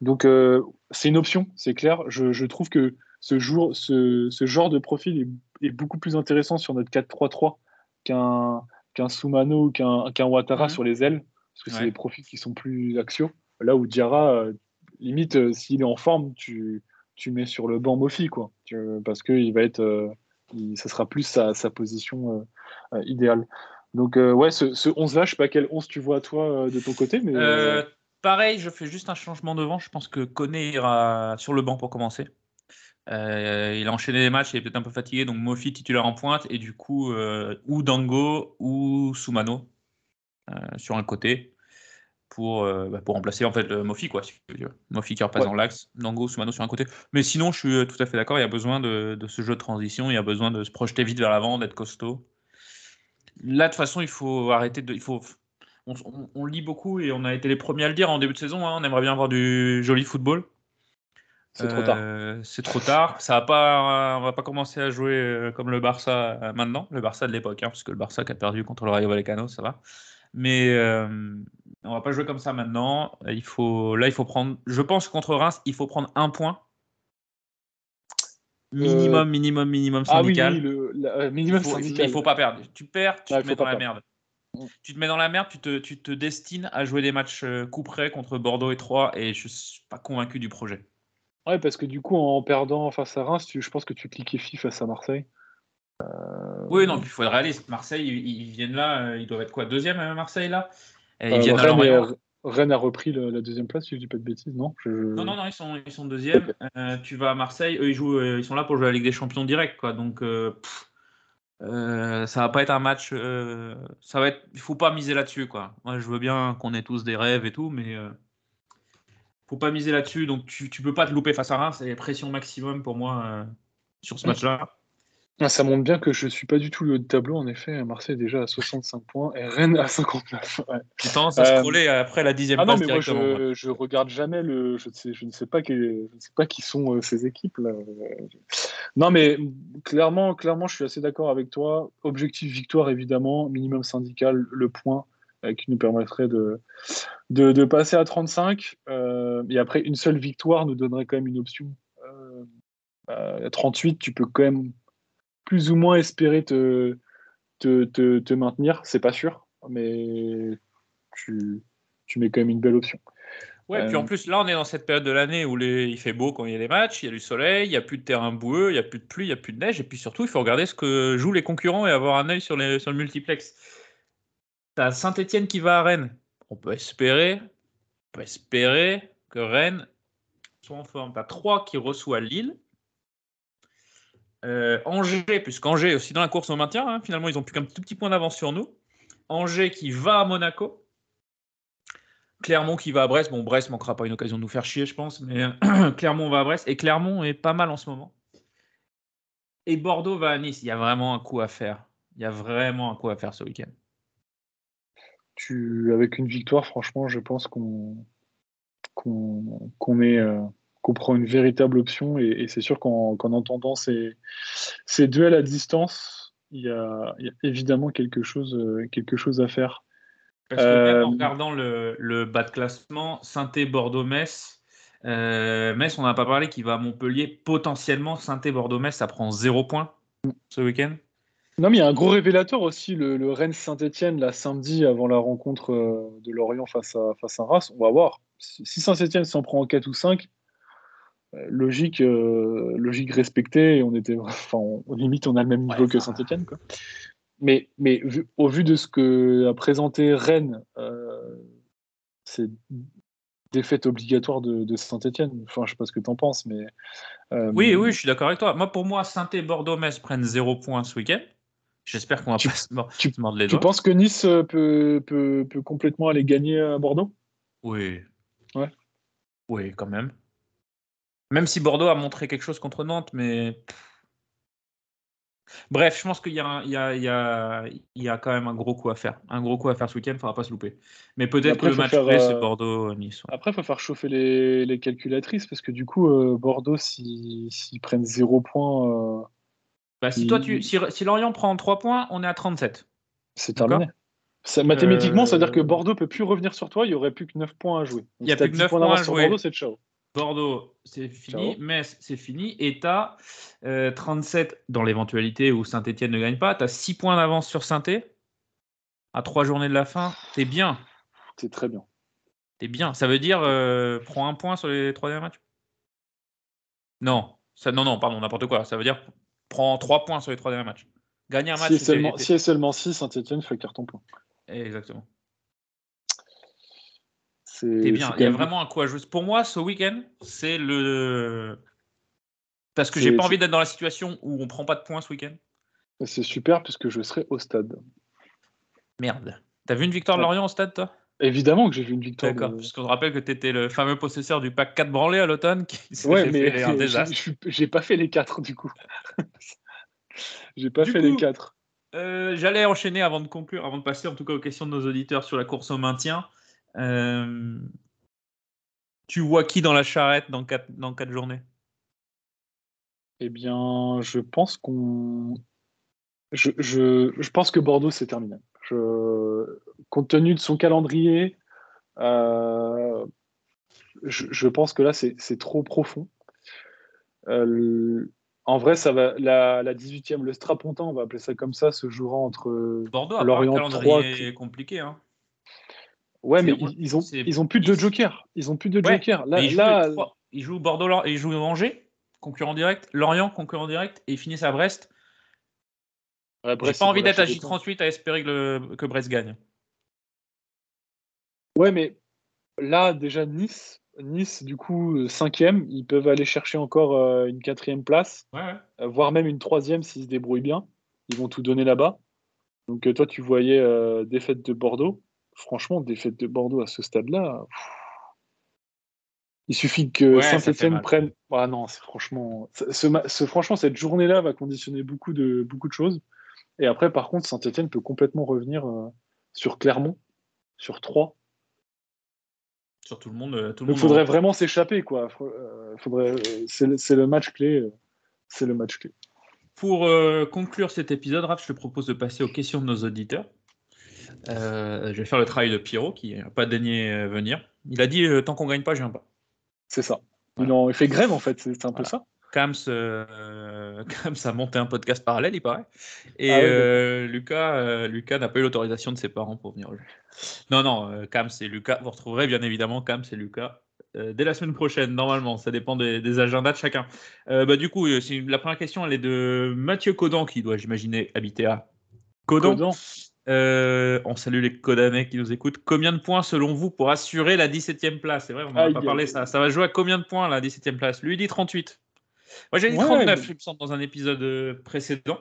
donc, euh, c'est une option, c'est clair. Je, je trouve que ce, jour, ce, ce genre de profil est beaucoup plus intéressant sur notre 4-3-3 qu'un qu'un Soumano ou qu'un Ouattara Mhm. sur les ailes, parce que c'est des profils qui sont plus axiaux. Là où Diarra, euh, limite, euh, s'il est en forme, tu, tu mets sur le banc Mofi, quoi. Tu- parce qu'il va être. euh, il- ça sera plus sa, sa position idéale. Donc, ouais, ce, ce 11-là, je sais pas quel 11 tu vois, toi, de ton côté, mais. Pareil, je fais juste un changement devant. Je pense que Koné ira sur le banc pour commencer. Euh, il a enchaîné les matchs, il est peut-être un peu fatigué, donc Mofi titulaire en pointe et du coup euh, ou Dango ou Soumano euh, sur un côté pour, euh, bah, pour remplacer en fait Mofi quoi. si. Mofi qui repasse Ouais. dans l'axe, Dango, Soumano sur un côté. Mais sinon, je suis tout à fait d'accord. Il y a besoin de, de ce jeu de transition, il y a besoin de se projeter vite vers l'avant, d'être costaud. Là, de toute façon, il faut arrêter de, il faut on, on- on lit beaucoup et on a été les premiers à le dire en début de saison. hein, on aimerait bien avoir du joli football. C'est trop tard. Euh, c'est trop tard. Ça va pas, on va pas commencer à jouer euh, comme le Barça euh, maintenant, le Barça de l'époque, hein, parce que le Barça qui a perdu contre le Rayo Vallecano, ça va. Mais euh, on va pas jouer comme ça maintenant. Il faut, là, il faut prendre. Je pense contre Reims, il faut prendre un point. Minimum, minimum, minimum Ah oui, syndical. oui, le la- euh, minimum il, faut, syndical. il faut pas perdre. Tu perds, tu Ouais, te mets dans la perdre. merde. Mm. Tu te mets dans la merde, tu te, tu te destines à jouer des matchs euh, coup près contre Bordeaux et Troyes et je suis pas convaincu du projet. Ouais, parce que du coup, en perdant face à Reims, tu- je pense que tu te liquéfies face à Marseille. Oui, non, puis il faut être réaliste. Marseille, ils, ils viennent là, euh, ils doivent être quoi Deuxième à Marseille là? Ils Euh, viennent à Rennes, Rennes a repris le- la deuxième place, si je dis pas de bêtises, non? Je- Non, non, non, ils sont, ils sont deuxièmes. Euh, tu vas à Marseille, eux, ils, jouent, euh, ils sont là pour jouer la Ligue des Champions direct. Quoi. Donc, euh, pff, Euh, ça va pas être un match. euh, ça va être. Il faut pas miser là-dessus, quoi. Moi, je veux bien qu'on ait tous des rêves et tout, mais euh, faut pas miser là-dessus. Donc, tu, tu peux pas te louper face à Reims. C'est pression maximum pour moi euh, sur ce match-là. Ah, Ça montre bien que je suis pas du tout le haut de tableau, en effet. Marseille est déjà à 65 points et Rennes à 59. Ouais. Tendance à Euh, scroller après la dixième Ah non, mais moi je, je regarde jamais le. Je, ne sais, je ne sais pas qui, je ne sais pas qui sont euh, ces équipes là. Non, mais clairement, clairement, je suis assez d'accord avec toi. Objectif victoire évidemment, minimum syndical, le point euh, qui nous permettrait de, de, de passer à 35. Euh, et après, une seule victoire nous donnerait quand même une option. Euh, à 38, tu peux quand même plus ou moins espérer te, te, te, te maintenir. C'est pas sûr, mais tu, tu mets quand même une belle option. Ouais, puis Euh, en plus, là, on est dans cette période de l'année où les... il fait beau quand il y a les matchs, il y a du soleil, il n'y a plus de terrain boueux, il n'y a plus de pluie, il n'y a plus de neige, et puis surtout, il faut regarder ce que jouent les concurrents et avoir un œil sur, les... sur le multiplex. T'as Saint-Etienne qui va à Rennes. On peut espérer, que Rennes soit en forme. T'as 3 qui reçoit Lille. Euh, Angers, puisqu'Angers est aussi dans la course au maintien, hein, finalement, ils ont plus qu'un tout petit point d'avance sur nous. Angers qui va à Monaco. Clermont qui va à Brest. Bon, Brest manquera pas une occasion de nous faire chier, je pense, mais Clermont va à Brest. Et Clermont est pas mal en ce moment. Et Bordeaux va à Nice. Il y a vraiment un coup à faire. Il y a vraiment un coup à faire ce week-end. Tu, avec une victoire, franchement, je pense qu'on qu'on qu'on est, euh, qu'on prend une véritable option. Et, et c'est sûr qu'en entendant ces, ces duels à distance, il y a, il y a évidemment quelque chose, euh, quelque chose à faire. Parce que même Euh, en regardant le, le bas de classement, Saint-Étienne, Bordeaux, Metz. euh, Metz, on n'a pas parlé, qui va à Montpellier. Potentiellement, Saint-Étienne, Bordeaux, Metz, ça prend zéro point ce week-end. Non, mais il y a un gros révélateur aussi, le, le Rennes-Saint-Etienne, là, samedi, avant la rencontre euh, de Lorient face à, face à Reims. On va voir. Si Saint-Etienne s'en prend en 4 ou 5, euh, logique, euh, logique respectée, et on était, enfin, on- limite, on a le même niveau Ouais, que Saint-Etienne, quoi. Mais, mais vu- au vu de ce que a présenté Rennes, euh, c'est défaite obligatoire de, de Saint-Etienne. Enfin, je sais pas ce que tu en penses, mais. euh, Oui, oui, je suis d'accord avec toi. Moi, pour moi, Saint-Étienne, Bordeaux, Metz prennent zéro point ce week-end. J'espère qu'on va Tu- pas se tu- se mordre les Tu doigts. penses que Nice euh, peut, peut, peut complètement aller gagner à Bordeaux? Oui. Ouais. Oui, quand même. Même si Bordeaux a montré quelque chose contre Nantes, mais. Bref, je pense qu'il y, y, y, y a quand même un gros coup à faire. Un gros coup à faire ce week-end, il ne faudra pas se louper. Mais peut-être que le match clé, c'est euh, Bordeaux-Nice. ouais. Après, il faut faire chauffer les, les calculatrices parce que du coup, euh, Bordeaux, s'ils prennent 0 point, euh, Bah, si, toi, tu, si, si Lorient prend 3 points, on est à 37. c'est terminé. Ça, mathématiquement, Euh, ça veut dire que Bordeaux peut plus revenir sur toi, il n'y aurait plus que 9 points à jouer. Il y a plus que 10 9 points points à jouer. Bordeaux, c'est ciao. Bordeaux, c'est fini. Ciao. Metz, c'est fini. Et tu as 37 dans l'éventualité où Saint-Etienne ne gagne pas. Tu as 6 points d'avance sur saint À 3 journées de la fin. T'es bien. C'est très bien. T'es bien. Ça veut dire euh, prends un point sur les 3 derniers matchs? Non. Ça, non, non, pardon, n'importe quoi. Ça veut dire prends 3 points sur les 3 derniers matchs. Gagner un match. Si seulement, si est seulement 6, Saint-Etienne fait carton plein. Exactement. C'est bien. Il y a vraiment un coup à jouer. Pour moi, ce week-end, c'est le. Parce que j'ai pas envie d'être dans la situation où on prend pas de points ce week-end. C'est super puisque je serai au stade. Merde. T'as vu une victoire de. Lorient au stade, toi? Évidemment que j'ai vu une victoire. D'accord. de- Parce qu'on te rappelle que tu étais le fameux possesseur du pack 4 branlés à l'automne qui Ouais, mais j'ai- pas fait les 4 du coup. j'ai pas Du fait coup, les 4. Euh, J'allais enchaîner avant de conclure, avant de passer en tout cas aux questions de nos auditeurs sur la course au maintien. Euh, Tu vois qui dans la charrette dans 4 dans quatre journées? Eh bien, je pense qu'on. Je, je, je pense que Bordeaux, c'est terminé. Je, compte tenu de son calendrier, euh, je, je pense que là, c'est trop profond. Euh, en vrai, ça va, la, la 18e, le strapontin, on va appeler ça comme ça, se jouera entre Bordeaux Lorient un 3. calendrier compliqué. Hein. Ouais, mais ils, ils ont, ils ont plus de joker. Ils ont plus de Ouais, joker. Là, ils jouent là, les trois. Ils jouent Bordeaux, ils jouent Angers, concurrent direct, Lorient, concurrent direct, et ils finissent à Brest. Ouais, J'ai Brest, pas envie d'être à lâcher des points. J38 à espérer que, le- que Brest gagne. Ouais, mais là, déjà, Nice, Nice, du coup, cinquième, ils peuvent aller chercher encore euh, une quatrième place, Ouais, ouais. euh, voire même une troisième s'ils se débrouillent bien. ils vont tout donner là-bas. Donc euh, toi, tu voyais euh, défaite de Bordeaux. Franchement, défaite de Bordeaux à ce stade-là. Il suffit que Ouais, Saint-Etienne prenne. Ah non, c'est franchement, ce, ce- franchement, cette journée-là va conditionner beaucoup de, beaucoup de choses. Et après, par contre, Saint-Etienne peut complètement revenir euh, sur Clermont, sur 3. Sur tout le monde. euh, Tout le Donc, monde faudrait en- vraiment s'échapper, quoi. Euh, faudrait, euh, c'est le, match clé. euh, C'est le match clé. Pour euh, conclure cet épisode, Raph, je te propose de passer aux questions de nos auditeurs. Euh, je vais faire le travail de Pierrot qui n'a pas daigné euh, venir. Il a dit euh, tant qu'on gagne pas, je viens pas. C'est ça. Il, en, il fait grève, en fait. C'est un peu Voilà. ça. Kams, euh, Kams a monté un podcast parallèle, il paraît. Et Ah ouais, euh, Lucas, euh, Lucas n'a pas eu l'autorisation de ses parents pour venir aujourd'hui. Non, non, euh, Kams et Lucas. Vous retrouverez bien évidemment Kams et Lucas dès la semaine prochaine, normalement. Ça dépend des, des agendas de chacun. Bah, du coup, c'est- la première question, elle est de Mathieu Codan, qui doit, j'imaginer, habiter à Codan. Codan. Euh, on salue les Codanais qui nous écoutent. Combien de points, selon vous, pour assurer la 17e place? C'est vrai, on n'en a pas parlé. Ça, ça va jouer à combien de points, la 17e place? Lui, il dit 38. Moi, j'ai dit Ouais, 39, mais- il me semble, dans un épisode euh, précédent.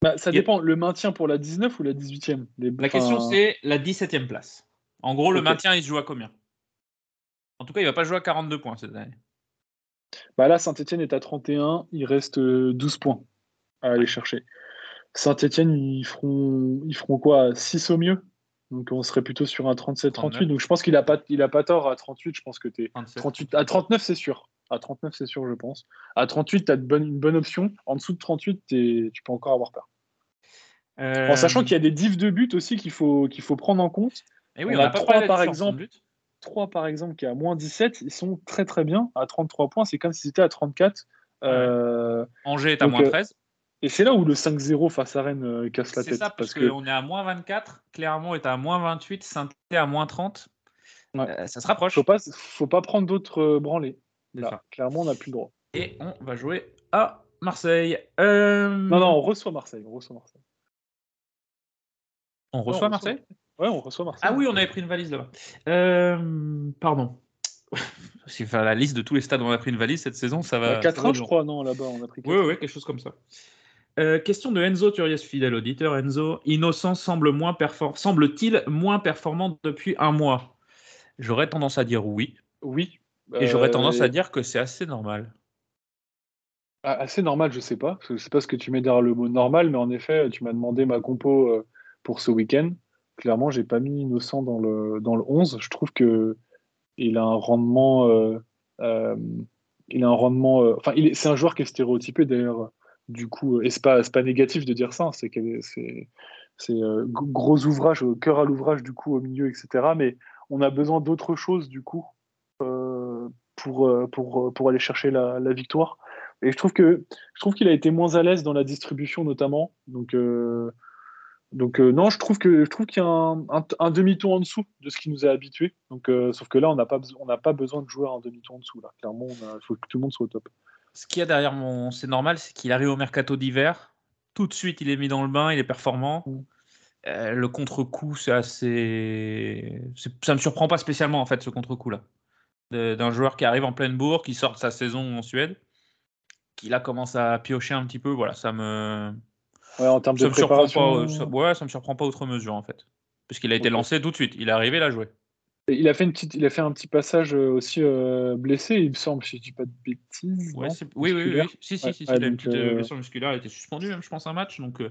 Bah, ça a- dépend. Le maintien pour la 19 ou la 18e Les- La question, enfin, c'est la 17e place. En gros, le maintien, il se joue à combien? En tout cas, il va pas jouer à 42 points cette année. Bah là, Saint-Etienne est à 31. Il reste euh, 12 points à aller chercher. Saint-Etienne, ils feront, ils feront quoi? 6 au mieux? Donc on serait plutôt sur un 37-38. 39. Donc je pense qu'il a pas, il a pas tort à 38. Je pense que tu 37. 38. À 39, c'est sûr. À 39, c'est sûr, je pense. À 38, tu as une bonne option. En dessous de 38, t'es- tu peux encore avoir peur. Euh, En sachant qu'il y a des diffs de but aussi qu'il faut, qu'il faut prendre en compte. eh oui, on on a pas parlé de par la différence exemple. de but. 3 par exemple qui est à moins 17, ils sont très très bien à 33 points. C'est comme si c'était à 34. Euh, Angers est à donc, moins euh, 13. et c'est là où le 5-0 face à Rennes euh, casse la C'est tête. ça, parce, parce que qu'on est à moins 24, Clermont est à moins 28, saint à moins 30. Ouais. Euh, ça se rapproche. faut pas, faut pas prendre d'autres euh, branlés. Là, ça. clairement, on n'a plus le droit. Et on va jouer à Marseille. Euh, Non, non, on reçoit Marseille. On reçoit Marseille. On reçoit Marseille? Ouais, on reçoit Marseille. Ah oui, on avait pris une valise là-bas. Euh, pardon. Si faire la liste de tous les stades où on a pris une valise cette saison, ça va. Bah, ça 4 va ans, je crois, non, là-bas, on a pris 4 Oui, oui, quelque chose comme ça. Euh, question de Enzo Turiez, fidèle auditeur. Enzo, Innocent semble moins perfor- semble-t-il moins performant depuis un mois? J'aurais tendance à dire oui, Oui. Et j'aurais Euh, tendance à dire que c'est assez normal. Ah, Assez normal, je sais pas. Je sais pas ce que tu mets derrière le mot normal, mais en effet, tu m'as demandé ma compo euh, pour ce week-end. Clairement, j'ai pas mis Innocent dans le, dans le 11. Je trouve que il a un rendement. euh, euh, il a un rendement. euh, Enfin, c'est un joueur qui est stéréotypé d'ailleurs. Du coup, euh, et c'est pas, c'est pas négatif de dire ça. hein, c'est c'est euh, gros ouvrage, euh, cœur à l'ouvrage du coup au milieu, etc. Mais on a besoin d'autre chose du coup euh, pour, euh, pour, euh, pour aller chercher la, la victoire. Et je trouve que je trouve qu'il a été moins à l'aise dans la distribution notamment. Donc euh, donc euh, non, je trouve que je trouve qu'il y a un, un- un demi-ton en dessous de ce qui nous a habitués. Donc euh, sauf que là, on n'a pas on n'a pas besoin de jouer un demi-ton en dessous là. Clairement, il faut que tout le monde soit au top. Ce qu'il y a derrière mon. C'est normal, c'est qu'il arrive au mercato d'hiver. Tout de suite, il est mis dans le bain, il est performant. Mm. Euh, le contre-coup, c'est assez. Ça me surprend pas spécialement, en fait, ce contre-coup-là. De- D'un joueur qui arrive en pleine bourre, qui sort de sa saison en Suède, qui là commence à piocher un petit peu. Voilà, ça me. Ouais, en termes Ça de me surprend préparation. pas. ça- Ouais, ça me surprend pas outre mesure, en fait. Puisqu'il a été Ok. lancé tout de suite. Il est arrivé, il a joué. Et Il a fait une petite, il a fait un petit passage euh, aussi euh, blessé, il me semble, si je dis pas de bêtises. Ouais, oui, oui, oui. Si, si, Ouais, si, si, ouais, il a une petite euh, euh, blessure musculaire, il était suspendu, même, je pense, un match. Donc, euh,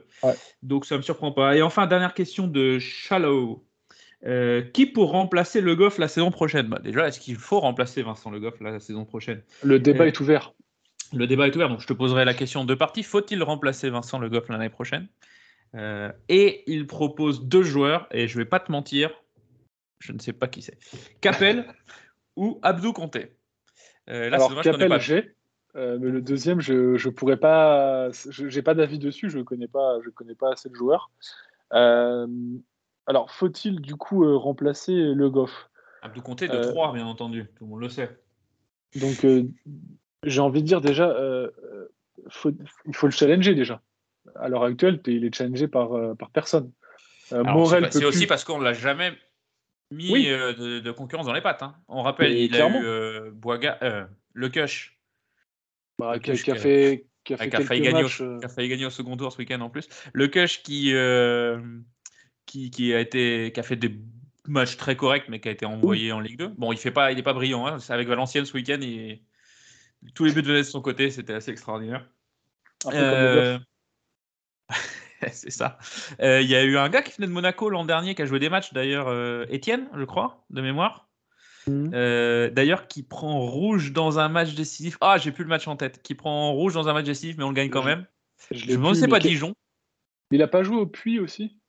donc ça me surprend pas. Et enfin, dernière question de Shallow. Euh, qui pour remplacer Le Goff la saison prochaine? Bah, Déjà, est-ce qu'il faut remplacer Vincent Le Goff la saison prochaine? Le débat Euh, est ouvert. Le débat est ouvert, donc je te poserai la question en deux parties. Faut-il remplacer Vincent Le Goff l'année prochaine? Euh, Et il propose deux joueurs, et je vais pas te mentir, je ne sais pas qui c'est. Capel ou Abdou Conté Alors Capel, pas. j'ai, mais le deuxième, je je pourrais pas, je- j'ai pas d'avis dessus, je connais pas, je connais pas assez le joueur. Euh, alors faut-il du coup euh, remplacer Le Goff? Abdou Conté de Euh, 3, bien entendu, tout le monde le sait. Donc euh, j'ai envie de dire déjà, euh, euh, faut- il faut le challenger déjà. À l'heure actuelle, il est challengé par euh, par personne. Euh, Morel c'est aussi plus- parce qu'on l'a jamais mis Oui. euh, de, de concurrence dans les pattes. hein. On rappelle, Mais il clairement. a eu euh, Boiga, euh, le Cush. bah, le qui, a, Cush fait qui a fait a failli, gagner au, euh, a failli gagner au second tour ce week-end en plus. Le Kush qui, euh, qui, qui a été, qui a fait des matchs très corrects, mais qui a été envoyé en Ligue 2. Bon, il fait pas, il est pas brillant. Hein. Avec Valenciennes ce week-end. Et tous les buts venaient de son côté, c'était assez extraordinaire. Euh, c'est ça. Euh, Il y a eu un gars qui venait de Monaco l'an dernier, qui a joué des matchs d'ailleurs, euh, Étienne, je crois, de mémoire. Euh, d'ailleurs, qui prend rouge dans un match décisif. Ah, j'ai plus le match en tête. Qui prend rouge dans un match décisif, mais on le gagne quand Je- même. Je plus, c'est pas Dijon. Il a pas joué au Puy aussi?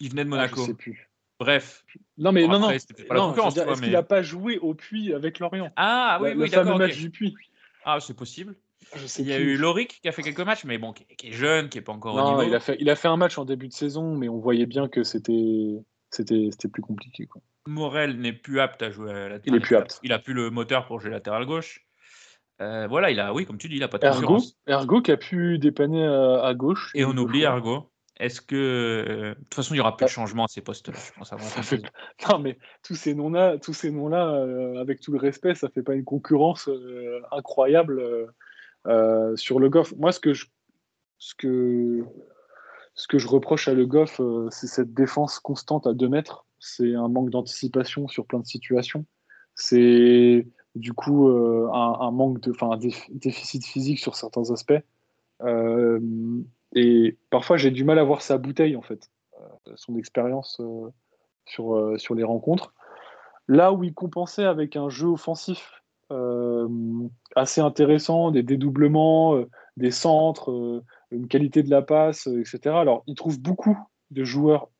Il venait de Ah, Monaco. Je sais plus. Bref. Non, mais Bon, non, après, non. c'était pas la Non, Est-ce mais- qu'il a pas joué au Puy avec Lorient? Ah oui, Le- oui, Le fameux match ok. du Puy. Ah, c'est possible. Je sais Il y a plus. eu Loric qui a fait quelques matchs, mais bon, qui, qui est jeune, qui est pas encore au Non, niveau. il a, fait, il a fait un match en début de saison, mais on voyait bien que c'était c'était c'était plus compliqué. Quoi. Morel n'est plus apte à jouer à la Il est plus apte. Il a plus le moteur pour jouer latéral gauche. Euh, voilà, il a, oui, comme tu dis, il a pas de Ergo. Ergo qui a pu dépanner à, à gauche. Et on oublie fois. Est-ce que. euh, De toute façon, il n'y aura plus de changement à ces postes-là. Je pense avant la Ça fin de fait saison. Non, mais tous ces noms-là, tous ces noms-là, euh, avec tout le respect, ça fait pas une concurrence euh, incroyable euh, sur le Goff. Moi, ce que je, ce que, ce que je reproche à Le Goff, c'est cette défense constante à 2 mètres. C'est un manque d'anticipation sur plein de situations. C'est du coup un, un manque de, enfin, un déf- déficit physique sur certains aspects. Et parfois, j'ai du mal à voir sa bouteille en fait, euh, son expérience euh, sur, euh, sur les rencontres. Là où il compensait avec un jeu offensif assez intéressant, des dédoublements, des centres, une qualité de la passe, etc. Alors, il trouve beaucoup de joueurs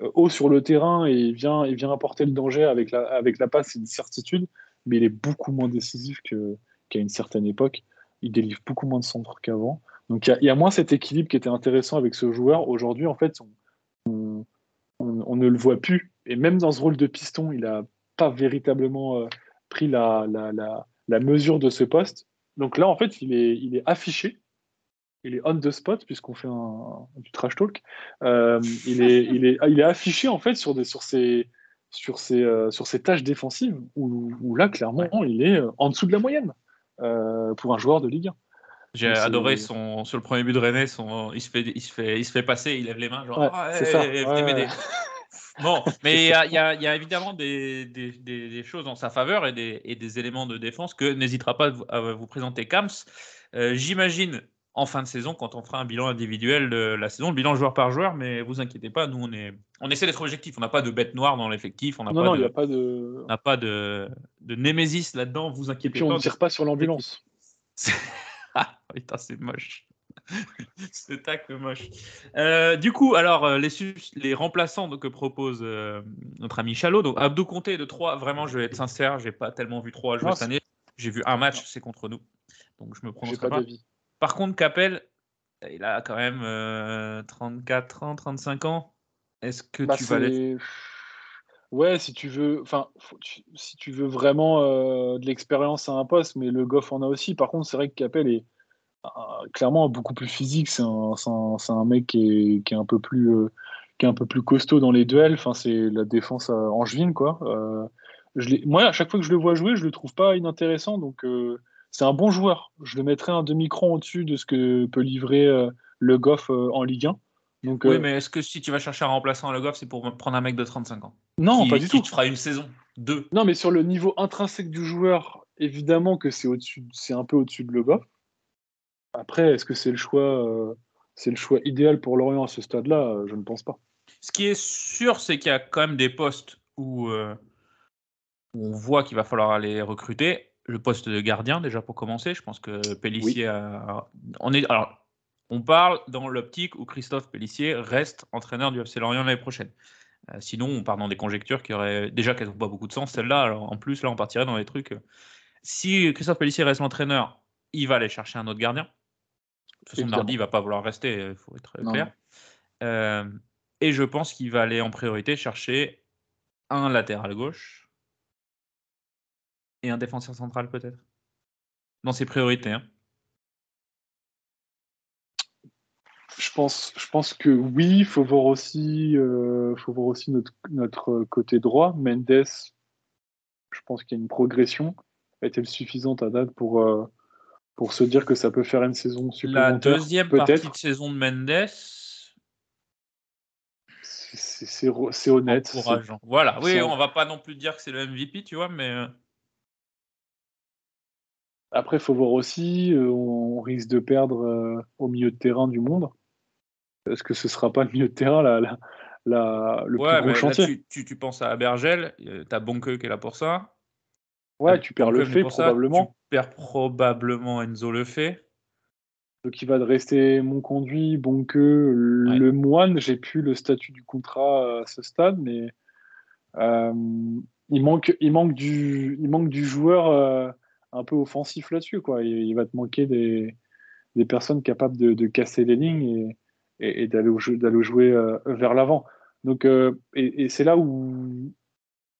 hauts sur le terrain et il vient, il vient apporter le danger avec la, avec la passe, c'est une certitude, mais il est beaucoup moins décisif qu'à une certaine époque. Il délivre beaucoup moins de centres qu'avant. Donc, il y a- il y, a moins cet équilibre qui était intéressant avec ce joueur. Aujourd'hui, en fait, on, on- on- on ne le voit plus. Et même dans ce rôle de piston, il n'a pas véritablement euh, pris la, la, la- la mesure de ce poste. Donc là, en fait, il est, il est affiché. Il est on the spot, puisqu'on fait un, du trash talk. Euh, il, est, il, est, il est affiché, en fait, sur, des, sur, ses, sur, ses, euh, sur ses tâches défensives, où, où là, clairement, il est en dessous de la moyenne pour un joueur de Ligue 1. J'ai adoré son, sur le premier but de René, son, il, se fait, il, se fait, il se fait passer, il lève les mains, genre, Ouais, Ah, venez m'aider. Bon, mais il y a, y a- y a évidemment des, des- des- des choses en sa faveur et des, et des éléments de défense que n'hésitera pas à vous, présenter Kams. Euh, J'imagine en fin de saison, quand on fera un bilan individuel de la saison, le bilan joueur par joueur, mais vous inquiétez pas, nous on, est, on essaie d'être objectif. On n'a pas de bête noire dans l'effectif, on n'a pas, de, pas de. on pas de, de némésis là-dedans, vous Et inquiétez puis, on pas. ne tire pas sur l'ambulance. Ah, putain, c'est moche. Ce tacle moche. Euh, du coup, alors, euh, les, les remplaçants que propose euh, notre ami Chalot, donc Abdou Conté de 3, vraiment, je vais être sincère, j'ai pas tellement vu 3 jouer cette année. J'ai vu un match, c'est contre nous. Donc, je me prononcerai pas. Par contre, Capel, il a quand même euh, 34 ans, 35 ans. Est-ce que Bah, tu vas c'est- Ouais, si tu veux, enfin, si tu veux vraiment euh, de l'expérience à un poste, mais le Goff en a aussi. Par contre, c'est vrai que Capel est clairement beaucoup plus physique. C'est un, un, un mec qui est, qui est un peu plus, euh, qui est un peu plus costaud dans les duels. Enfin, c'est la défense euh, angevine, quoi. Je moi, à chaque fois que je le vois jouer, je le trouve pas inintéressant. Donc, c'est un bon joueur. Je le mettrais un demi-cran au-dessus de ce que peut livrer le Goff en Ligue 1. Donc, Oui, euh, mais est-ce que si tu vas chercher un remplaçant à Le Goff, c'est pour prendre un mec de 35 ans non, qui, pas du qui tout. te fera une saison, deux. Non, mais sur le niveau intrinsèque du joueur, évidemment que c'est au-dessus, c'est un peu au-dessus de Le Goff. Après, est-ce que c'est le choix, euh, c'est le choix idéal pour Lorient à ce stade-là? Je ne pense pas. Ce qui est sûr, c'est qu'il y a quand même des postes où, euh, où on voit qu'il va falloir aller recruter. Le poste de gardien, déjà pour commencer, je pense que Pellissier a. On, est, alors, on parle dans l'optique où Christophe Pellissier reste entraîneur du FC Lorient l'année prochaine. Euh, sinon, on part dans des conjectures qui auraient déjà n'ont pas beaucoup de sens. Celle-là, alors en plus, là, on partirait dans des trucs. euh, Si Christophe Pellissier reste l'entraîneur, il va aller chercher un autre gardien. De toute façon. Nardi il va pas vouloir rester, il faut être clair. Euh, et je pense qu'il va aller en priorité chercher un latéral gauche et un défenseur central peut-être. Dans ses priorités. hein. Je pense, je pense que oui, il faut voir aussi, euh, faut voir aussi notre, notre côté droit. Mendes, je pense qu'il y a une progression. A-t-elle suffisante à date pour, euh, pour se dire que ça peut faire une saison La supplémentaire? deuxième partie de saison de Mendes, C'est- honnête. encourageant. Voilà, oui, on va pas non plus dire que c'est le MVP, tu vois, mais euh, Après, il faut voir aussi, on risque de perdre euh, au milieu de terrain du monde. Est-ce que ce sera pas le milieu de terrain la- le ouais, plus gros là, chantier? tu, tu, tu penses à Bergel, euh, t'as Bonke qui est là pour ça. Ouais, tu perds le fait ça, probablement. Tu perds probablement Enzo Le fait. Donc il va te rester mon conduit, bon que le moine. J'ai plus le statut du contrat à ce stade, mais euh, il manque, il manque du, il manque du joueur euh, un peu offensif là-dessus, quoi. Il, il va te manquer des, des personnes capables de, de casser les lignes et, et, et d'aller d'aller jouer euh, vers l'avant. Donc euh, et, et c'est là où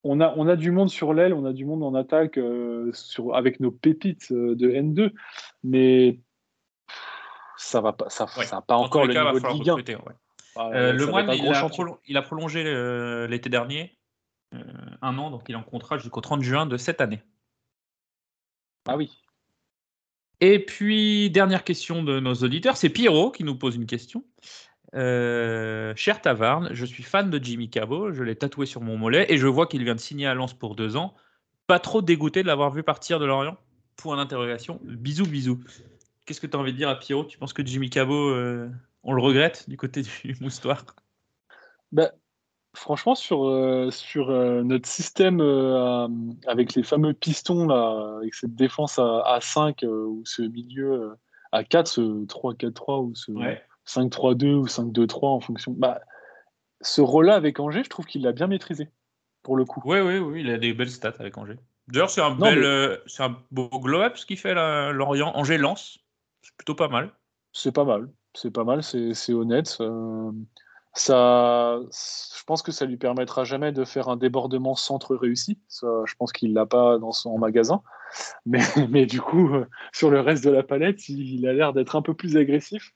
on a, on a du monde sur l'aile, on a du monde en attaque euh, sur, avec nos pépites euh, de N2, mais ça va pas, ça, Ouais. ça a pas encore le cas, niveau de Ligue 1. recruter, ouais. Ah, Euh, ça le Moine, il a, il prolongé euh, l'été dernier, euh, un an, donc il est en contrat jusqu'au 30 juin de cette année. Ah oui. Et puis, dernière question de nos auditeurs, c'est Pierrot qui nous pose une question. Euh, cher Tavarne, je suis fan de Jimmy Cabot, je l'ai tatoué sur mon mollet et je vois qu'il vient de signer à Lens pour deux ans. Pas trop dégoûté de l'avoir vu partir de Lorient? Point d'interrogation. Bisous, bisous. Qu'est-ce que tu as envie de dire à Pierrot? Tu penses que Jimmy Cabot, euh, on le regrette du côté du moustoir? Bah, franchement, sur, euh, sur euh, notre système euh, avec les fameux pistons, là, avec cette défense à, à 5 euh, ou ce milieu à 4, ce 3-4-3 ou ce Ouais. 5-3-2 ou 5-2-3 en fonction. Bah, ce rôle-là avec Angers, je trouve qu'il l'a bien maîtrisé, pour le coup. Oui, oui, oui, il a des belles stats avec Angers. D'ailleurs, c'est un, Non, bel, mais- c'est un beau glow-up ce qu'il fait là, Lorient. Angers-Lens, c'est plutôt pas mal. C'est pas mal, c'est pas mal, c'est c'est honnête. Ça, je pense que ça lui permettra jamais de faire un débordement centre réussi. Ça, je pense qu'il l'a pas dans son magasin. Mais, mais du coup, euh, sur le reste de la palette, il, il a l'air d'être un peu plus agressif.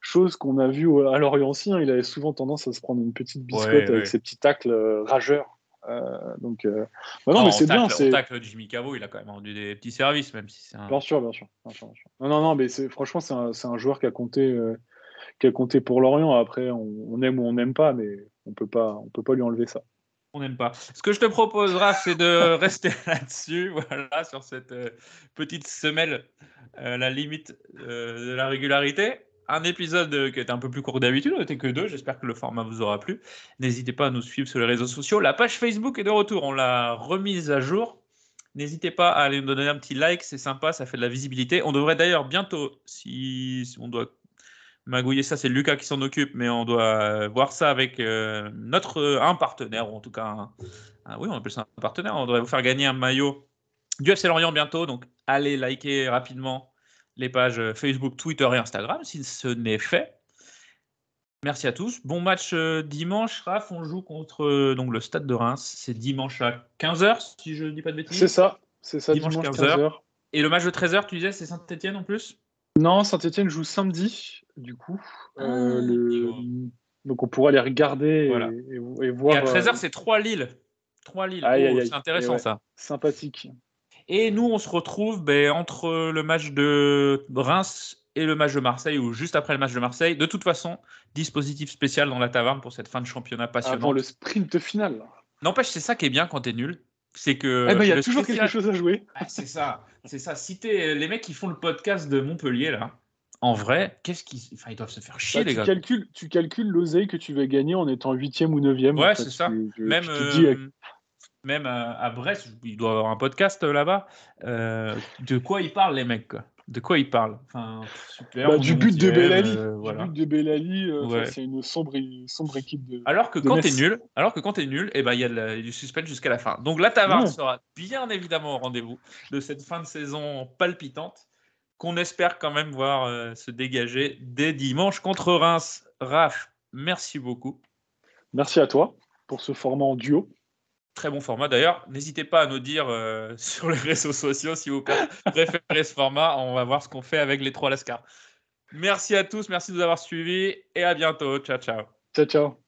Chose qu'on a vu au- à Lorient aussi. hein, il avait souvent tendance à se prendre une petite biscotte Ouais, avec ouais. ses petits tacles euh, rageurs. Euh, donc, euh, bah non, Non, mais c'est bien. tacle- c'est- tacle, Jimmy Cabot, il a quand même rendu des petits services, même si c'est un. Bien sûr, bien sûr. bien sûr, bien sûr. Non, non, non, mais franchement, c'est un, un joueur qui a compté, qui a compté pour Lorient. Après, on, on aime ou on n'aime pas, mais on peut pas, on peut pas lui enlever ça. On n'aime pas. Ce que je te proposerai, c'est de rester là-dessus, voilà, sur cette euh, petite semelle, euh, la limite euh, de la régularité. Un épisode qui est un peu plus court d'habitude, on n'était que deux. J'espère que le format vous aura plu. N'hésitez pas à nous suivre sur les réseaux sociaux. La page Facebook est de retour. On l'a remise à jour. N'hésitez pas à aller nous donner un petit like, c'est sympa, ça fait de la visibilité. On devrait d'ailleurs bientôt, si on doit magouiller ça, c'est Lucas qui s'en occupe, mais on doit euh, voir ça avec euh, notre euh, un partenaire, ou en tout cas, un- un- oui, on appelle ça un partenaire. On devrait vous faire gagner un maillot du FC Lorient bientôt. Donc, allez liker rapidement les pages Facebook, Twitter et Instagram si ce n'est fait. Merci à tous. Bon match euh, dimanche, Raph. On joue contre euh, donc, le Stade de Reims. C'est dimanche à 15h, si je ne dis pas de bêtises. C'est ça, c'est ça, Dimanche, dimanche, 15h. 15h. Et le match de 13h, tu disais, c'est Saint-Etienne en plus? Non, Saint-Etienne joue samedi, du coup. Euh, Ah, le- Donc, on pourra les regarder Voilà. et, et- et voir. Et à 13h, euh, c'est 3 Lille. 3 Lille. Oh. C'est intéressant ouais, ça. Sympathique. Et nous, on se retrouve ben, entre le match de Reims et le match de Marseille, ou juste après le match de Marseille. De toute façon, dispositif spécial dans la taverne pour cette fin de championnat passionnant. Avant le sprint final. N'empêche, c'est ça qui est bien quand t'es nul. C'est que. Eh ben, il y a toujours spécial- quelque chose à jouer. Ah, c'est ça. C'est ça. Si t'es- les mecs qui font le podcast de Montpellier, là, en vrai, qu'est-ce qu'ils. Enfin, ils doivent se faire chier, Bah, les tu, gars. calcules, tu calcules l'oseille que tu vas gagner en étant huitième ou neuvième. Ouais, c'est ça. Même, dis, euh, même à, à Brest, il doit y avoir un podcast euh, là-bas. Euh, de quoi ils parlent, les mecs quoi? De quoi Enfin, super. bah, du but Bellali. euh, Du voilà. but de Bellali, euh, Ouais. c'est une sombre, sombre équipe de. Alors que de quand t'es nul, alors que quand t'es nul, eh ben il y a du suspense jusqu'à la fin. Donc la taverne Ouais. sera bien évidemment au rendez-vous de cette fin de saison palpitante qu'on espère quand même voir euh, se dégager dès dimanche contre Reims. Raph, merci beaucoup. Merci à toi pour ce format en duo. Très bon format d'ailleurs. N'hésitez pas à nous dire euh, sur les réseaux sociaux si vous pré- préférez ce format. On va voir ce qu'on fait avec les trois Lascars. Merci à tous, merci de nous avoir suivis et à bientôt. Ciao, ciao. Ciao, ciao.